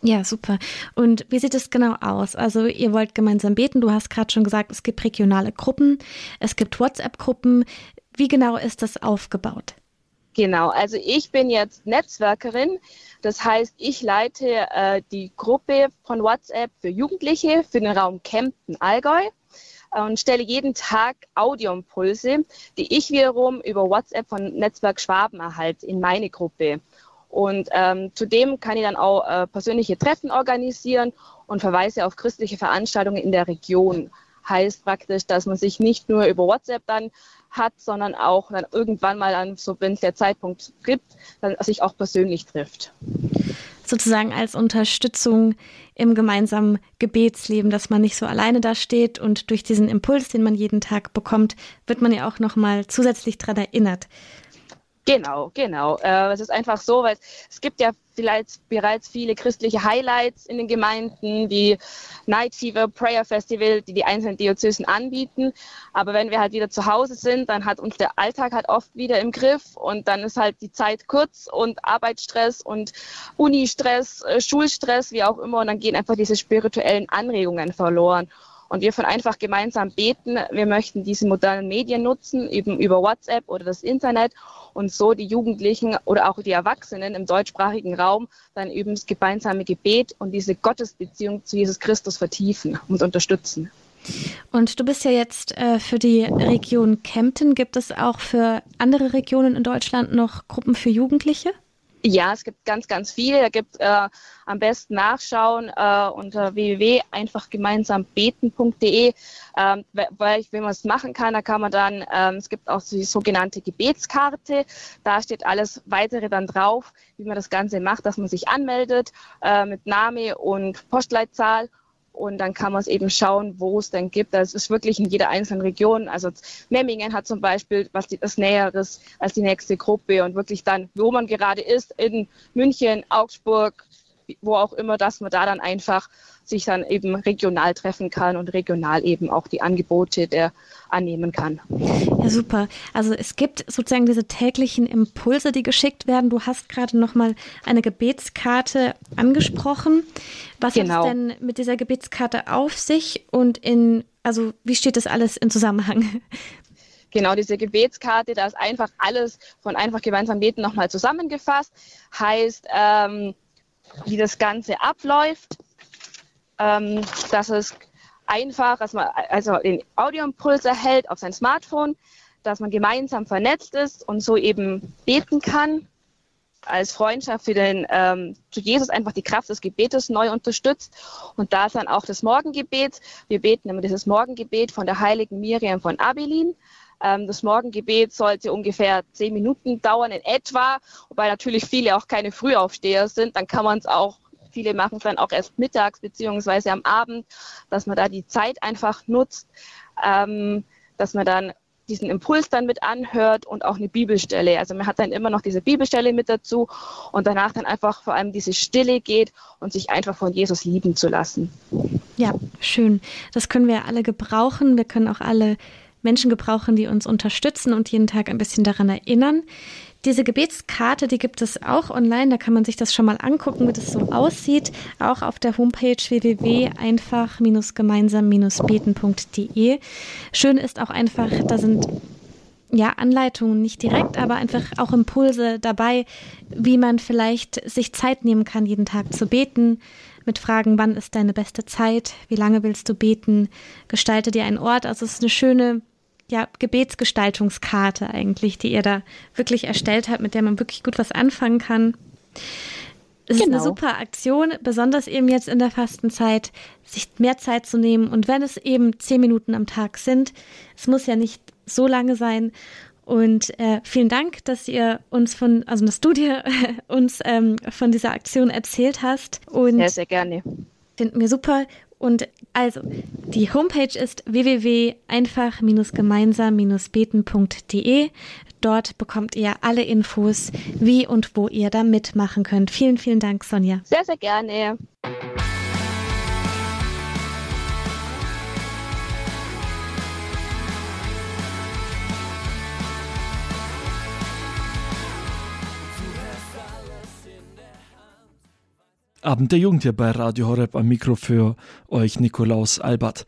Ja, super. Und wie sieht es genau aus? Also ihr wollt gemeinsam beten. Du hast gerade schon gesagt, es gibt regionale Gruppen, es gibt WhatsApp-Gruppen. Wie genau ist das aufgebaut? Genau, also ich bin jetzt Netzwerkerin. Das heißt, ich leite äh, die Gruppe von WhatsApp für Jugendliche für den Raum Kempten Allgäu und stelle jeden Tag Audioimpulse, die ich wiederum über WhatsApp von Netzwerk Schwaben erhalte in meine Gruppe. Und ähm, zudem kann ich dann auch äh, persönliche Treffen organisieren und verweise auf christliche Veranstaltungen in der Region. Heißt praktisch, dass man sich nicht nur über WhatsApp dann hat, sondern auch dann irgendwann mal dann, so wenn es der Zeitpunkt gibt, dann sich auch persönlich trifft sozusagen als Unterstützung im gemeinsamen Gebetsleben, dass man nicht so alleine da steht und durch diesen Impuls, den man jeden Tag bekommt, wird man ja auch noch mal zusätzlich daran erinnert. Genau, genau. Äh, es ist einfach so, weil es gibt ja vielleicht bereits viele christliche Highlights in den Gemeinden, wie Night Fever, Prayer Festival, die die einzelnen Diözesen anbieten. Aber wenn wir halt wieder zu Hause sind, dann hat uns der Alltag halt oft wieder im Griff und dann ist halt die Zeit kurz und Arbeitsstress und Unistress, äh, Schulstress, wie auch immer und dann gehen einfach diese spirituellen Anregungen verloren. Und wir von einfach gemeinsam beten, wir möchten diese modernen Medien nutzen, eben über WhatsApp oder das Internet und so die Jugendlichen oder auch die Erwachsenen im deutschsprachigen Raum dann eben das gemeinsame Gebet und diese Gottesbeziehung zu Jesus Christus vertiefen und unterstützen. Und du bist ja jetzt äh, für die Region Kempten. Gibt es auch für andere Regionen in Deutschland noch Gruppen für Jugendliche? Ja, es gibt ganz, ganz viele. Da gibt äh, am besten nachschauen äh, unter www.einfachgemeinsambeten.de, ähm, weil wenn man es machen kann, da kann man dann, ähm, es gibt auch die sogenannte Gebetskarte. Da steht alles weitere dann drauf, wie man das Ganze macht, dass man sich anmeldet äh, mit Name und Postleitzahl und dann kann man es eben schauen, wo es denn gibt. Das ist wirklich in jeder einzelnen Region. Also Memmingen hat zum Beispiel was die, das Näheres als die nächste Gruppe und wirklich dann, wo man gerade ist, in München, Augsburg, wo auch immer, dass man da dann einfach sich dann eben regional treffen kann und regional eben auch die Angebote der annehmen kann. Ja, super. Also es gibt sozusagen diese täglichen Impulse, die geschickt werden. Du hast gerade noch mal eine Gebetskarte angesprochen. Was genau. hat es denn mit dieser Gebetskarte auf sich und in also wie steht das alles in Zusammenhang? Genau, diese Gebetskarte, da ist einfach alles von einfach gemeinsam beten nochmal zusammengefasst. Heißt, ähm, wie das Ganze abläuft, ähm, dass es einfach, dass man also den Audioimpuls erhält auf sein Smartphone, dass man gemeinsam vernetzt ist und so eben beten kann, als Freundschaft für den ähm, zu Jesus einfach die Kraft des Gebetes neu unterstützt. Und da ist dann auch das Morgengebet. Wir beten immer dieses Morgengebet von der heiligen Miriam von Abelin. Ähm, das Morgengebet sollte ungefähr zehn Minuten dauern in etwa, wobei natürlich viele auch keine Frühaufsteher sind. Dann kann man es auch Viele machen es dann auch erst mittags beziehungsweise am Abend, dass man da die Zeit einfach nutzt, ähm, dass man dann diesen Impuls dann mit anhört und auch eine Bibelstelle. Also man hat dann immer noch diese Bibelstelle mit dazu und danach dann einfach vor allem diese Stille geht und sich einfach von Jesus lieben zu lassen. Ja, schön. Das können wir alle gebrauchen. Wir können auch alle Menschen gebrauchen, die uns unterstützen und jeden Tag ein bisschen daran erinnern. Diese Gebetskarte, die gibt es auch online, da kann man sich das schon mal angucken, wie das so aussieht, auch auf der Homepage www.einfach-gemeinsam-beten.de. Schön ist auch einfach, da sind ja, Anleitungen, nicht direkt, aber einfach auch Impulse dabei, wie man vielleicht sich Zeit nehmen kann, jeden Tag zu beten, mit Fragen, wann ist deine beste Zeit, wie lange willst du beten, gestalte dir einen Ort. Also es ist eine schöne ja, Gebetsgestaltungskarte eigentlich, die ihr da wirklich erstellt habt, mit der man wirklich gut was anfangen kann. Es genau. ist eine genau. super Aktion, besonders eben jetzt in der Fastenzeit, sich mehr Zeit zu nehmen. Und wenn es eben zehn Minuten am Tag sind, es muss ja nicht so lange sein. Und äh, vielen Dank, dass ihr uns von, also dass du dir uns ähm, von dieser Aktion erzählt hast. Und sehr, sehr gerne. Finden wir super. Und also, die Homepage ist www.einfach-gemeinsam-beten.de. Dort bekommt ihr alle Infos, wie und wo ihr da mitmachen könnt. Vielen, vielen Dank, Sonja. Sehr, sehr gerne. Abend der Jugend hier bei Radio Horeb am Mikro für euch Nikolaus Albert.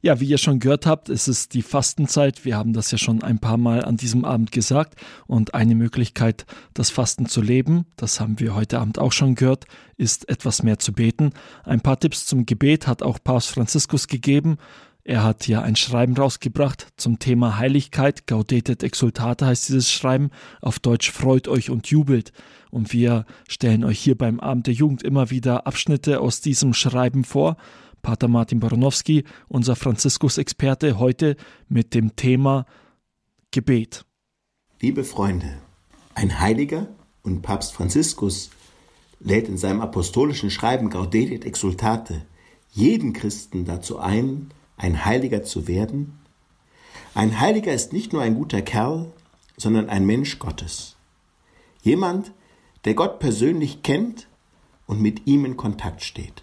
Ja, wie ihr schon gehört habt, ist es die Fastenzeit. Wir haben das ja schon ein paar Mal an diesem Abend gesagt. Und eine Möglichkeit, das Fasten zu leben, das haben wir heute Abend auch schon gehört, ist etwas mehr zu beten. Ein paar Tipps zum Gebet hat auch Papst Franziskus gegeben. Er hat ja ein Schreiben rausgebracht zum Thema Heiligkeit. Gaudetet exultate heißt dieses Schreiben. Auf Deutsch freut euch und jubelt. Und wir stellen euch hier beim Abend der Jugend immer wieder Abschnitte aus diesem Schreiben vor. Pater Martin Baronowski, unser Franziskus-Experte, heute mit dem Thema Gebet. Liebe Freunde, ein Heiliger und Papst Franziskus lädt in seinem apostolischen Schreiben Gaudetit Exultate jeden Christen dazu ein, ein Heiliger zu werden. Ein Heiliger ist nicht nur ein guter Kerl, sondern ein Mensch Gottes. Jemand, der Gott persönlich kennt und mit ihm in Kontakt steht.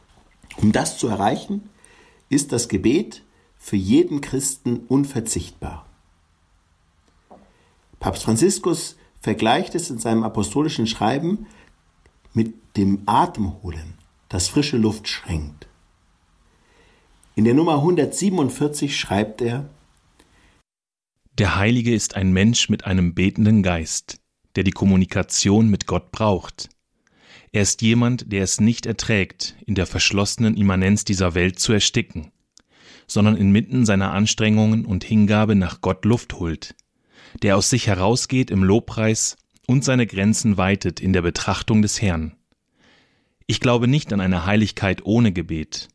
Um das zu erreichen, ist das Gebet für jeden Christen unverzichtbar. Papst Franziskus vergleicht es in seinem apostolischen Schreiben mit dem Atemholen, das frische Luft schränkt. In der Nummer 147 schreibt er, Der Heilige ist ein Mensch mit einem betenden Geist der die Kommunikation mit Gott braucht. Er ist jemand, der es nicht erträgt, in der verschlossenen Immanenz dieser Welt zu ersticken, sondern inmitten seiner Anstrengungen und Hingabe nach Gott Luft holt, der aus sich herausgeht im Lobpreis und seine Grenzen weitet in der Betrachtung des Herrn. Ich glaube nicht an eine Heiligkeit ohne Gebet,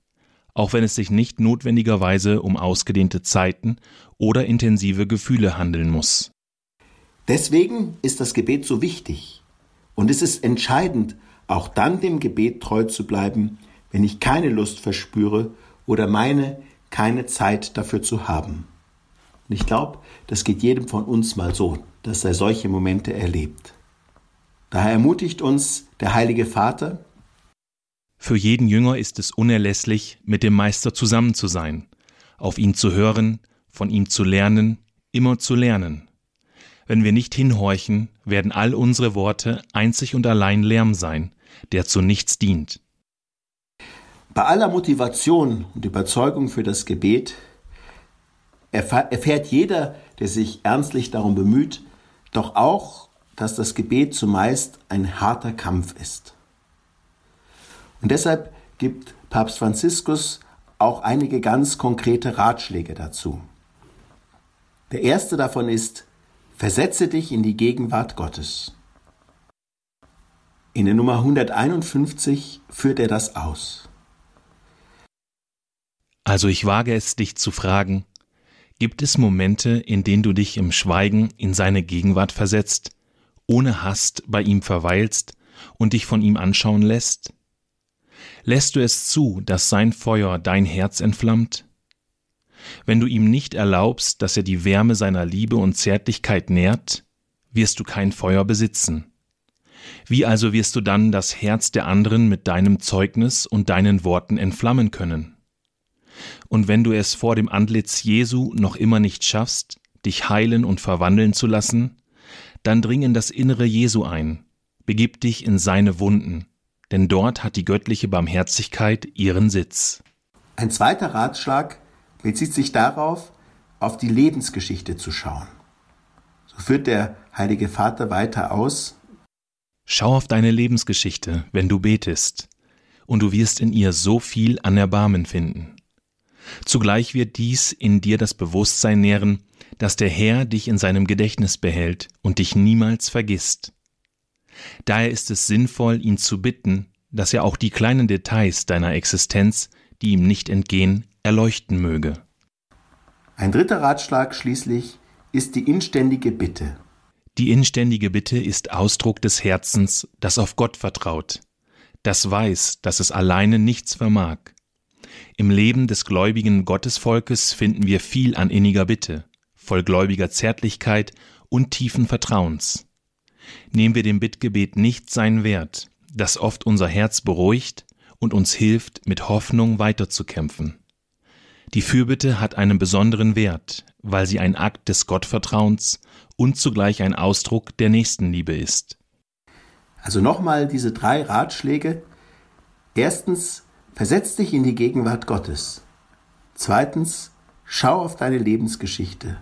auch wenn es sich nicht notwendigerweise um ausgedehnte Zeiten oder intensive Gefühle handeln muss. Deswegen ist das Gebet so wichtig. Und es ist entscheidend, auch dann dem Gebet treu zu bleiben, wenn ich keine Lust verspüre oder meine, keine Zeit dafür zu haben. Und ich glaube, das geht jedem von uns mal so, dass er solche Momente erlebt. Daher ermutigt uns der Heilige Vater, Für jeden Jünger ist es unerlässlich, mit dem Meister zusammen zu sein, auf ihn zu hören, von ihm zu lernen, immer zu lernen. Wenn wir nicht hinhorchen, werden all unsere Worte einzig und allein Lärm sein, der zu nichts dient. Bei aller Motivation und Überzeugung für das Gebet erfährt jeder, der sich ernstlich darum bemüht, doch auch, dass das Gebet zumeist ein harter Kampf ist. Und deshalb gibt Papst Franziskus auch einige ganz konkrete Ratschläge dazu. Der erste davon ist, Versetze dich in die Gegenwart Gottes. In der Nummer 151 führt er das aus. Also ich wage es dich zu fragen, gibt es Momente, in denen du dich im Schweigen in seine Gegenwart versetzt, ohne Hast bei ihm verweilst und dich von ihm anschauen lässt? Lässt du es zu, dass sein Feuer dein Herz entflammt? Wenn du ihm nicht erlaubst, dass er die Wärme seiner Liebe und Zärtlichkeit nährt, wirst du kein Feuer besitzen. Wie also wirst du dann das Herz der anderen mit deinem Zeugnis und deinen Worten entflammen können? Und wenn du es vor dem Antlitz Jesu noch immer nicht schaffst, dich heilen und verwandeln zu lassen, dann dring in das Innere Jesu ein, begib dich in seine Wunden, denn dort hat die göttliche Barmherzigkeit ihren Sitz. Ein zweiter Ratschlag bezieht sich darauf, auf die Lebensgeschichte zu schauen. So führt der Heilige Vater weiter aus. Schau auf deine Lebensgeschichte, wenn du betest, und du wirst in ihr so viel an Erbarmen finden. Zugleich wird dies in dir das Bewusstsein nähren, dass der Herr dich in seinem Gedächtnis behält und dich niemals vergisst. Daher ist es sinnvoll, ihn zu bitten, dass er auch die kleinen Details deiner Existenz, die ihm nicht entgehen, erleuchten möge. Ein dritter Ratschlag schließlich ist die inständige Bitte. Die inständige Bitte ist Ausdruck des Herzens, das auf Gott vertraut, das weiß, dass es alleine nichts vermag. Im Leben des gläubigen Gottesvolkes finden wir viel an inniger Bitte, voll gläubiger Zärtlichkeit und tiefen Vertrauens. Nehmen wir dem Bittgebet nicht seinen Wert, das oft unser Herz beruhigt und uns hilft, mit Hoffnung weiterzukämpfen. Die Fürbitte hat einen besonderen Wert, weil sie ein Akt des Gottvertrauens und zugleich ein Ausdruck der Nächstenliebe ist. Also nochmal diese drei Ratschläge. Erstens, versetz dich in die Gegenwart Gottes. Zweitens, schau auf deine Lebensgeschichte.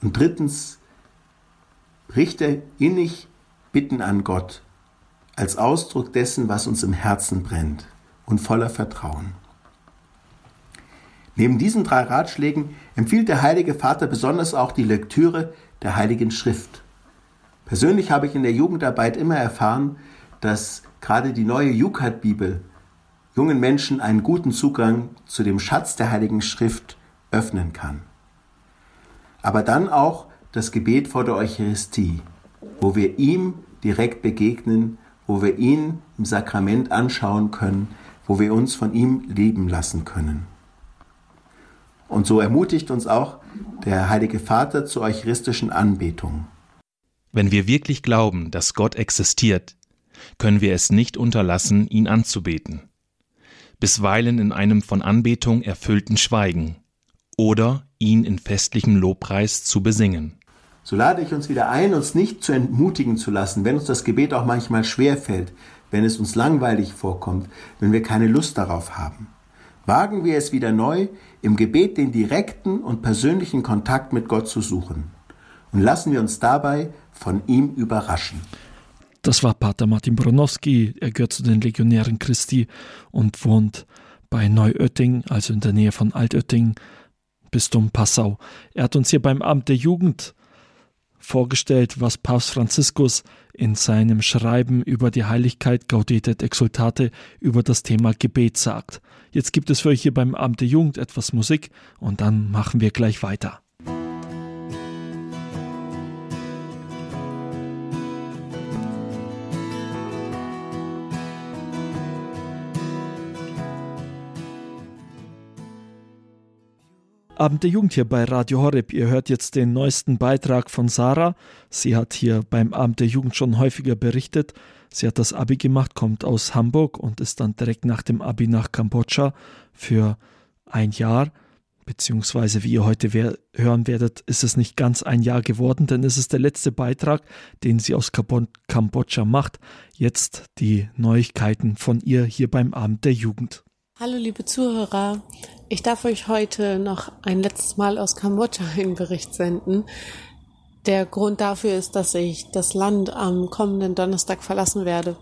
Und drittens, richte innig Bitten an Gott als Ausdruck dessen, was uns im Herzen brennt und voller Vertrauen. Neben diesen drei Ratschlägen empfiehlt der Heilige Vater besonders auch die Lektüre der Heiligen Schrift. Persönlich habe ich in der Jugendarbeit immer erfahren, dass gerade die neue Jukat-Bibel jungen Menschen einen guten Zugang zu dem Schatz der Heiligen Schrift öffnen kann. Aber dann auch das Gebet vor der Eucharistie, wo wir ihm direkt begegnen, wo wir ihn im Sakrament anschauen können, wo wir uns von ihm leben lassen können. Und so ermutigt uns auch der Heilige Vater zur eucharistischen Anbetung. Wenn wir wirklich glauben, dass Gott existiert, können wir es nicht unterlassen, ihn anzubeten. Bisweilen in einem von Anbetung erfüllten Schweigen oder ihn in festlichem Lobpreis zu besingen. So lade ich uns wieder ein, uns nicht zu entmutigen zu lassen, wenn uns das Gebet auch manchmal schwer fällt, wenn es uns langweilig vorkommt, wenn wir keine Lust darauf haben. Wagen wir es wieder neu, im Gebet den direkten und persönlichen Kontakt mit Gott zu suchen. Und lassen wir uns dabei von ihm überraschen. Das war Pater Martin Bronowski. Er gehört zu den Legionären Christi und wohnt bei Neuötting, also in der Nähe von Altötting, Bistum Passau. Er hat uns hier beim Amt der Jugend vorgestellt, was Papst Franziskus in seinem Schreiben über die Heiligkeit Gaudete et Exultate über das Thema Gebet sagt. Jetzt gibt es für euch hier beim Amt der Jugend etwas Musik und dann machen wir gleich weiter. Abend der Jugend hier bei Radio Horeb. Ihr hört jetzt den neuesten Beitrag von Sarah. Sie hat hier beim Abend der Jugend schon häufiger berichtet. Sie hat das Abi gemacht, kommt aus Hamburg und ist dann direkt nach dem Abi nach Kambodscha für ein Jahr. Beziehungsweise, wie ihr heute hören werdet, ist es nicht ganz ein Jahr geworden, denn es ist der letzte Beitrag, den sie aus Kambodscha macht. Jetzt die Neuigkeiten von ihr hier beim Abend der Jugend. Hallo liebe Zuhörer, ich darf euch heute noch ein letztes Mal aus Kambodscha einen Bericht senden. Der Grund dafür ist, dass ich das Land am kommenden Donnerstag verlassen werde.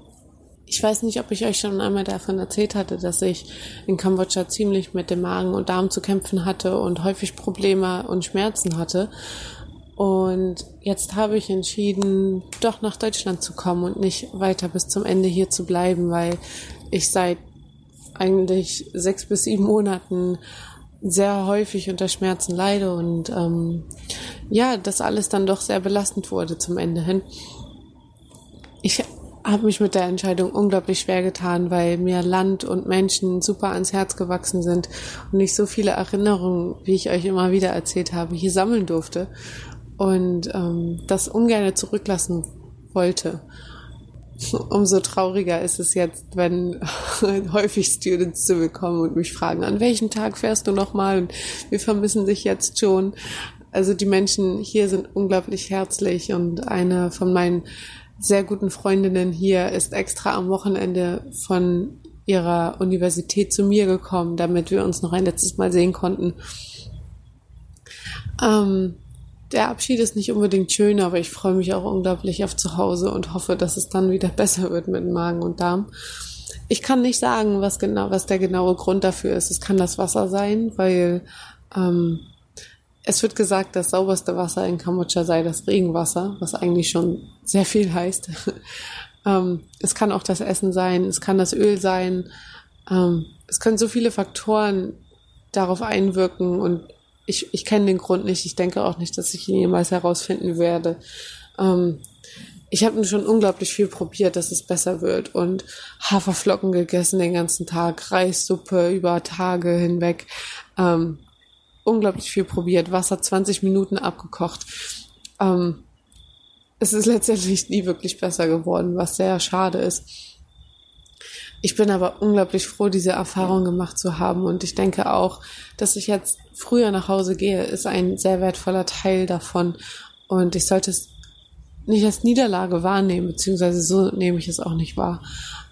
Ich weiß nicht, ob ich euch schon einmal davon erzählt hatte, dass ich in Kambodscha ziemlich mit dem Magen und Darm zu kämpfen hatte und häufig Probleme und Schmerzen hatte. Und jetzt habe ich entschieden, doch nach Deutschland zu kommen und nicht weiter bis zum Ende hier zu bleiben, weil ich seit eigentlich sechs bis sieben Monaten sehr häufig unter Schmerzen leide und ähm, ja, das alles dann doch sehr belastend wurde zum Ende hin. Ich habe mich mit der Entscheidung unglaublich schwer getan, weil mir Land und Menschen super ans Herz gewachsen sind und ich so viele Erinnerungen, wie ich euch immer wieder erzählt habe, hier sammeln durfte und ähm, das ungern zurücklassen wollte. Umso trauriger ist es jetzt, wenn häufig Students zu mir kommen und mich fragen, an welchem Tag fährst du nochmal? Und wir vermissen dich jetzt schon. Also die Menschen hier sind unglaublich herzlich und eine von meinen sehr guten Freundinnen hier ist extra am Wochenende von ihrer Universität zu mir gekommen, damit wir uns noch ein letztes Mal sehen konnten. Ähm, der Abschied ist nicht unbedingt schön, aber ich freue mich auch unglaublich auf zu Hause und hoffe, dass es dann wieder besser wird mit Magen und Darm. Ich kann nicht sagen, was genau, was der genaue Grund dafür ist. Es kann das Wasser sein, weil ähm, es wird gesagt, das sauberste Wasser in Kambodscha sei das Regenwasser, was eigentlich schon sehr viel heißt. ähm, es kann auch das Essen sein, es kann das Öl sein. Ähm, es können so viele Faktoren darauf einwirken und ich, ich kenne den Grund nicht. Ich denke auch nicht, dass ich ihn jemals herausfinden werde. Ähm, ich habe schon unglaublich viel probiert, dass es besser wird und Haferflocken gegessen den ganzen Tag, Reissuppe über Tage hinweg. Ähm, unglaublich viel probiert, Wasser 20 Minuten abgekocht. Ähm, es ist letztendlich nie wirklich besser geworden, was sehr schade ist. Ich bin aber unglaublich froh, diese Erfahrung gemacht zu haben. Und ich denke auch, dass ich jetzt früher nach Hause gehe, ist ein sehr wertvoller Teil davon. Und ich sollte es nicht als Niederlage wahrnehmen, beziehungsweise so nehme ich es auch nicht wahr.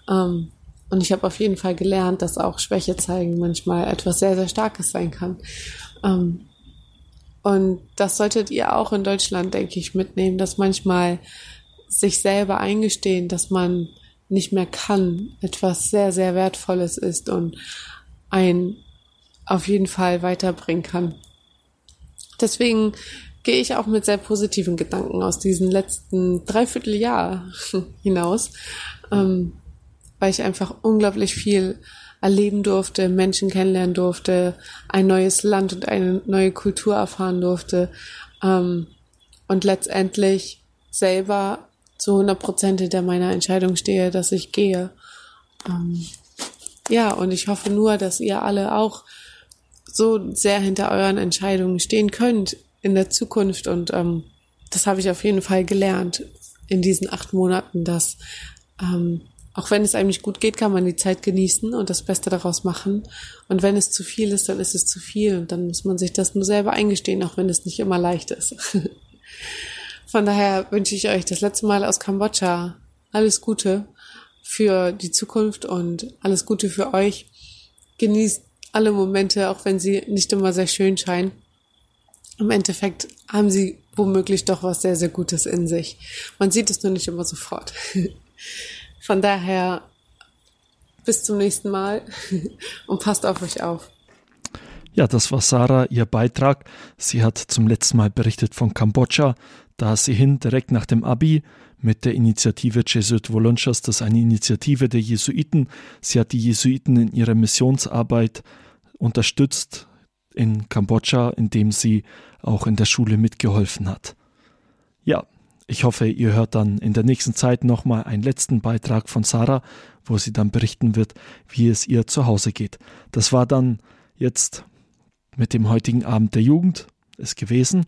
Ähm, und ich habe auf jeden Fall gelernt, dass auch Schwäche zeigen manchmal etwas sehr, sehr Starkes sein kann. Ähm, und das solltet ihr auch in Deutschland, denke ich, mitnehmen, dass manchmal sich selber eingestehen, dass man nicht mehr kann, etwas sehr, sehr Wertvolles ist und ein auf jeden Fall weiterbringen kann. Deswegen gehe ich auch mit sehr positiven Gedanken aus diesem letzten Dreivierteljahr hinaus, ähm, weil ich einfach unglaublich viel erleben durfte, Menschen kennenlernen durfte, ein neues Land und eine neue Kultur erfahren durfte ähm, und letztendlich selber zu 100 Prozent hinter meiner Entscheidung stehe, dass ich gehe. Ähm, ja, und ich hoffe nur, dass ihr alle auch so sehr hinter euren Entscheidungen stehen könnt in der Zukunft. Und ähm, das habe ich auf jeden Fall gelernt in diesen acht Monaten, dass ähm, auch wenn es einem nicht gut geht, kann man die Zeit genießen und das Beste daraus machen. Und wenn es zu viel ist, dann ist es zu viel. Und dann muss man sich das nur selber eingestehen, auch wenn es nicht immer leicht ist. Von daher wünsche ich euch das letzte Mal aus Kambodscha alles Gute für die Zukunft und alles Gute für euch. Genießt alle Momente, auch wenn sie nicht immer sehr schön scheinen. Im Endeffekt haben sie womöglich doch was sehr, sehr Gutes in sich. Man sieht es nur nicht immer sofort. Von daher bis zum nächsten Mal und passt auf euch auf. Ja, das war Sarah, ihr Beitrag. Sie hat zum letzten Mal berichtet von Kambodscha. Da sie hin direkt nach dem Abi mit der Initiative Jesuit Volunteers, das ist eine Initiative der Jesuiten. Sie hat die Jesuiten in ihrer Missionsarbeit unterstützt in Kambodscha, indem sie auch in der Schule mitgeholfen hat. Ja, ich hoffe, ihr hört dann in der nächsten Zeit nochmal einen letzten Beitrag von Sarah, wo sie dann berichten wird, wie es ihr zu Hause geht. Das war dann jetzt mit dem heutigen Abend der Jugend ist gewesen.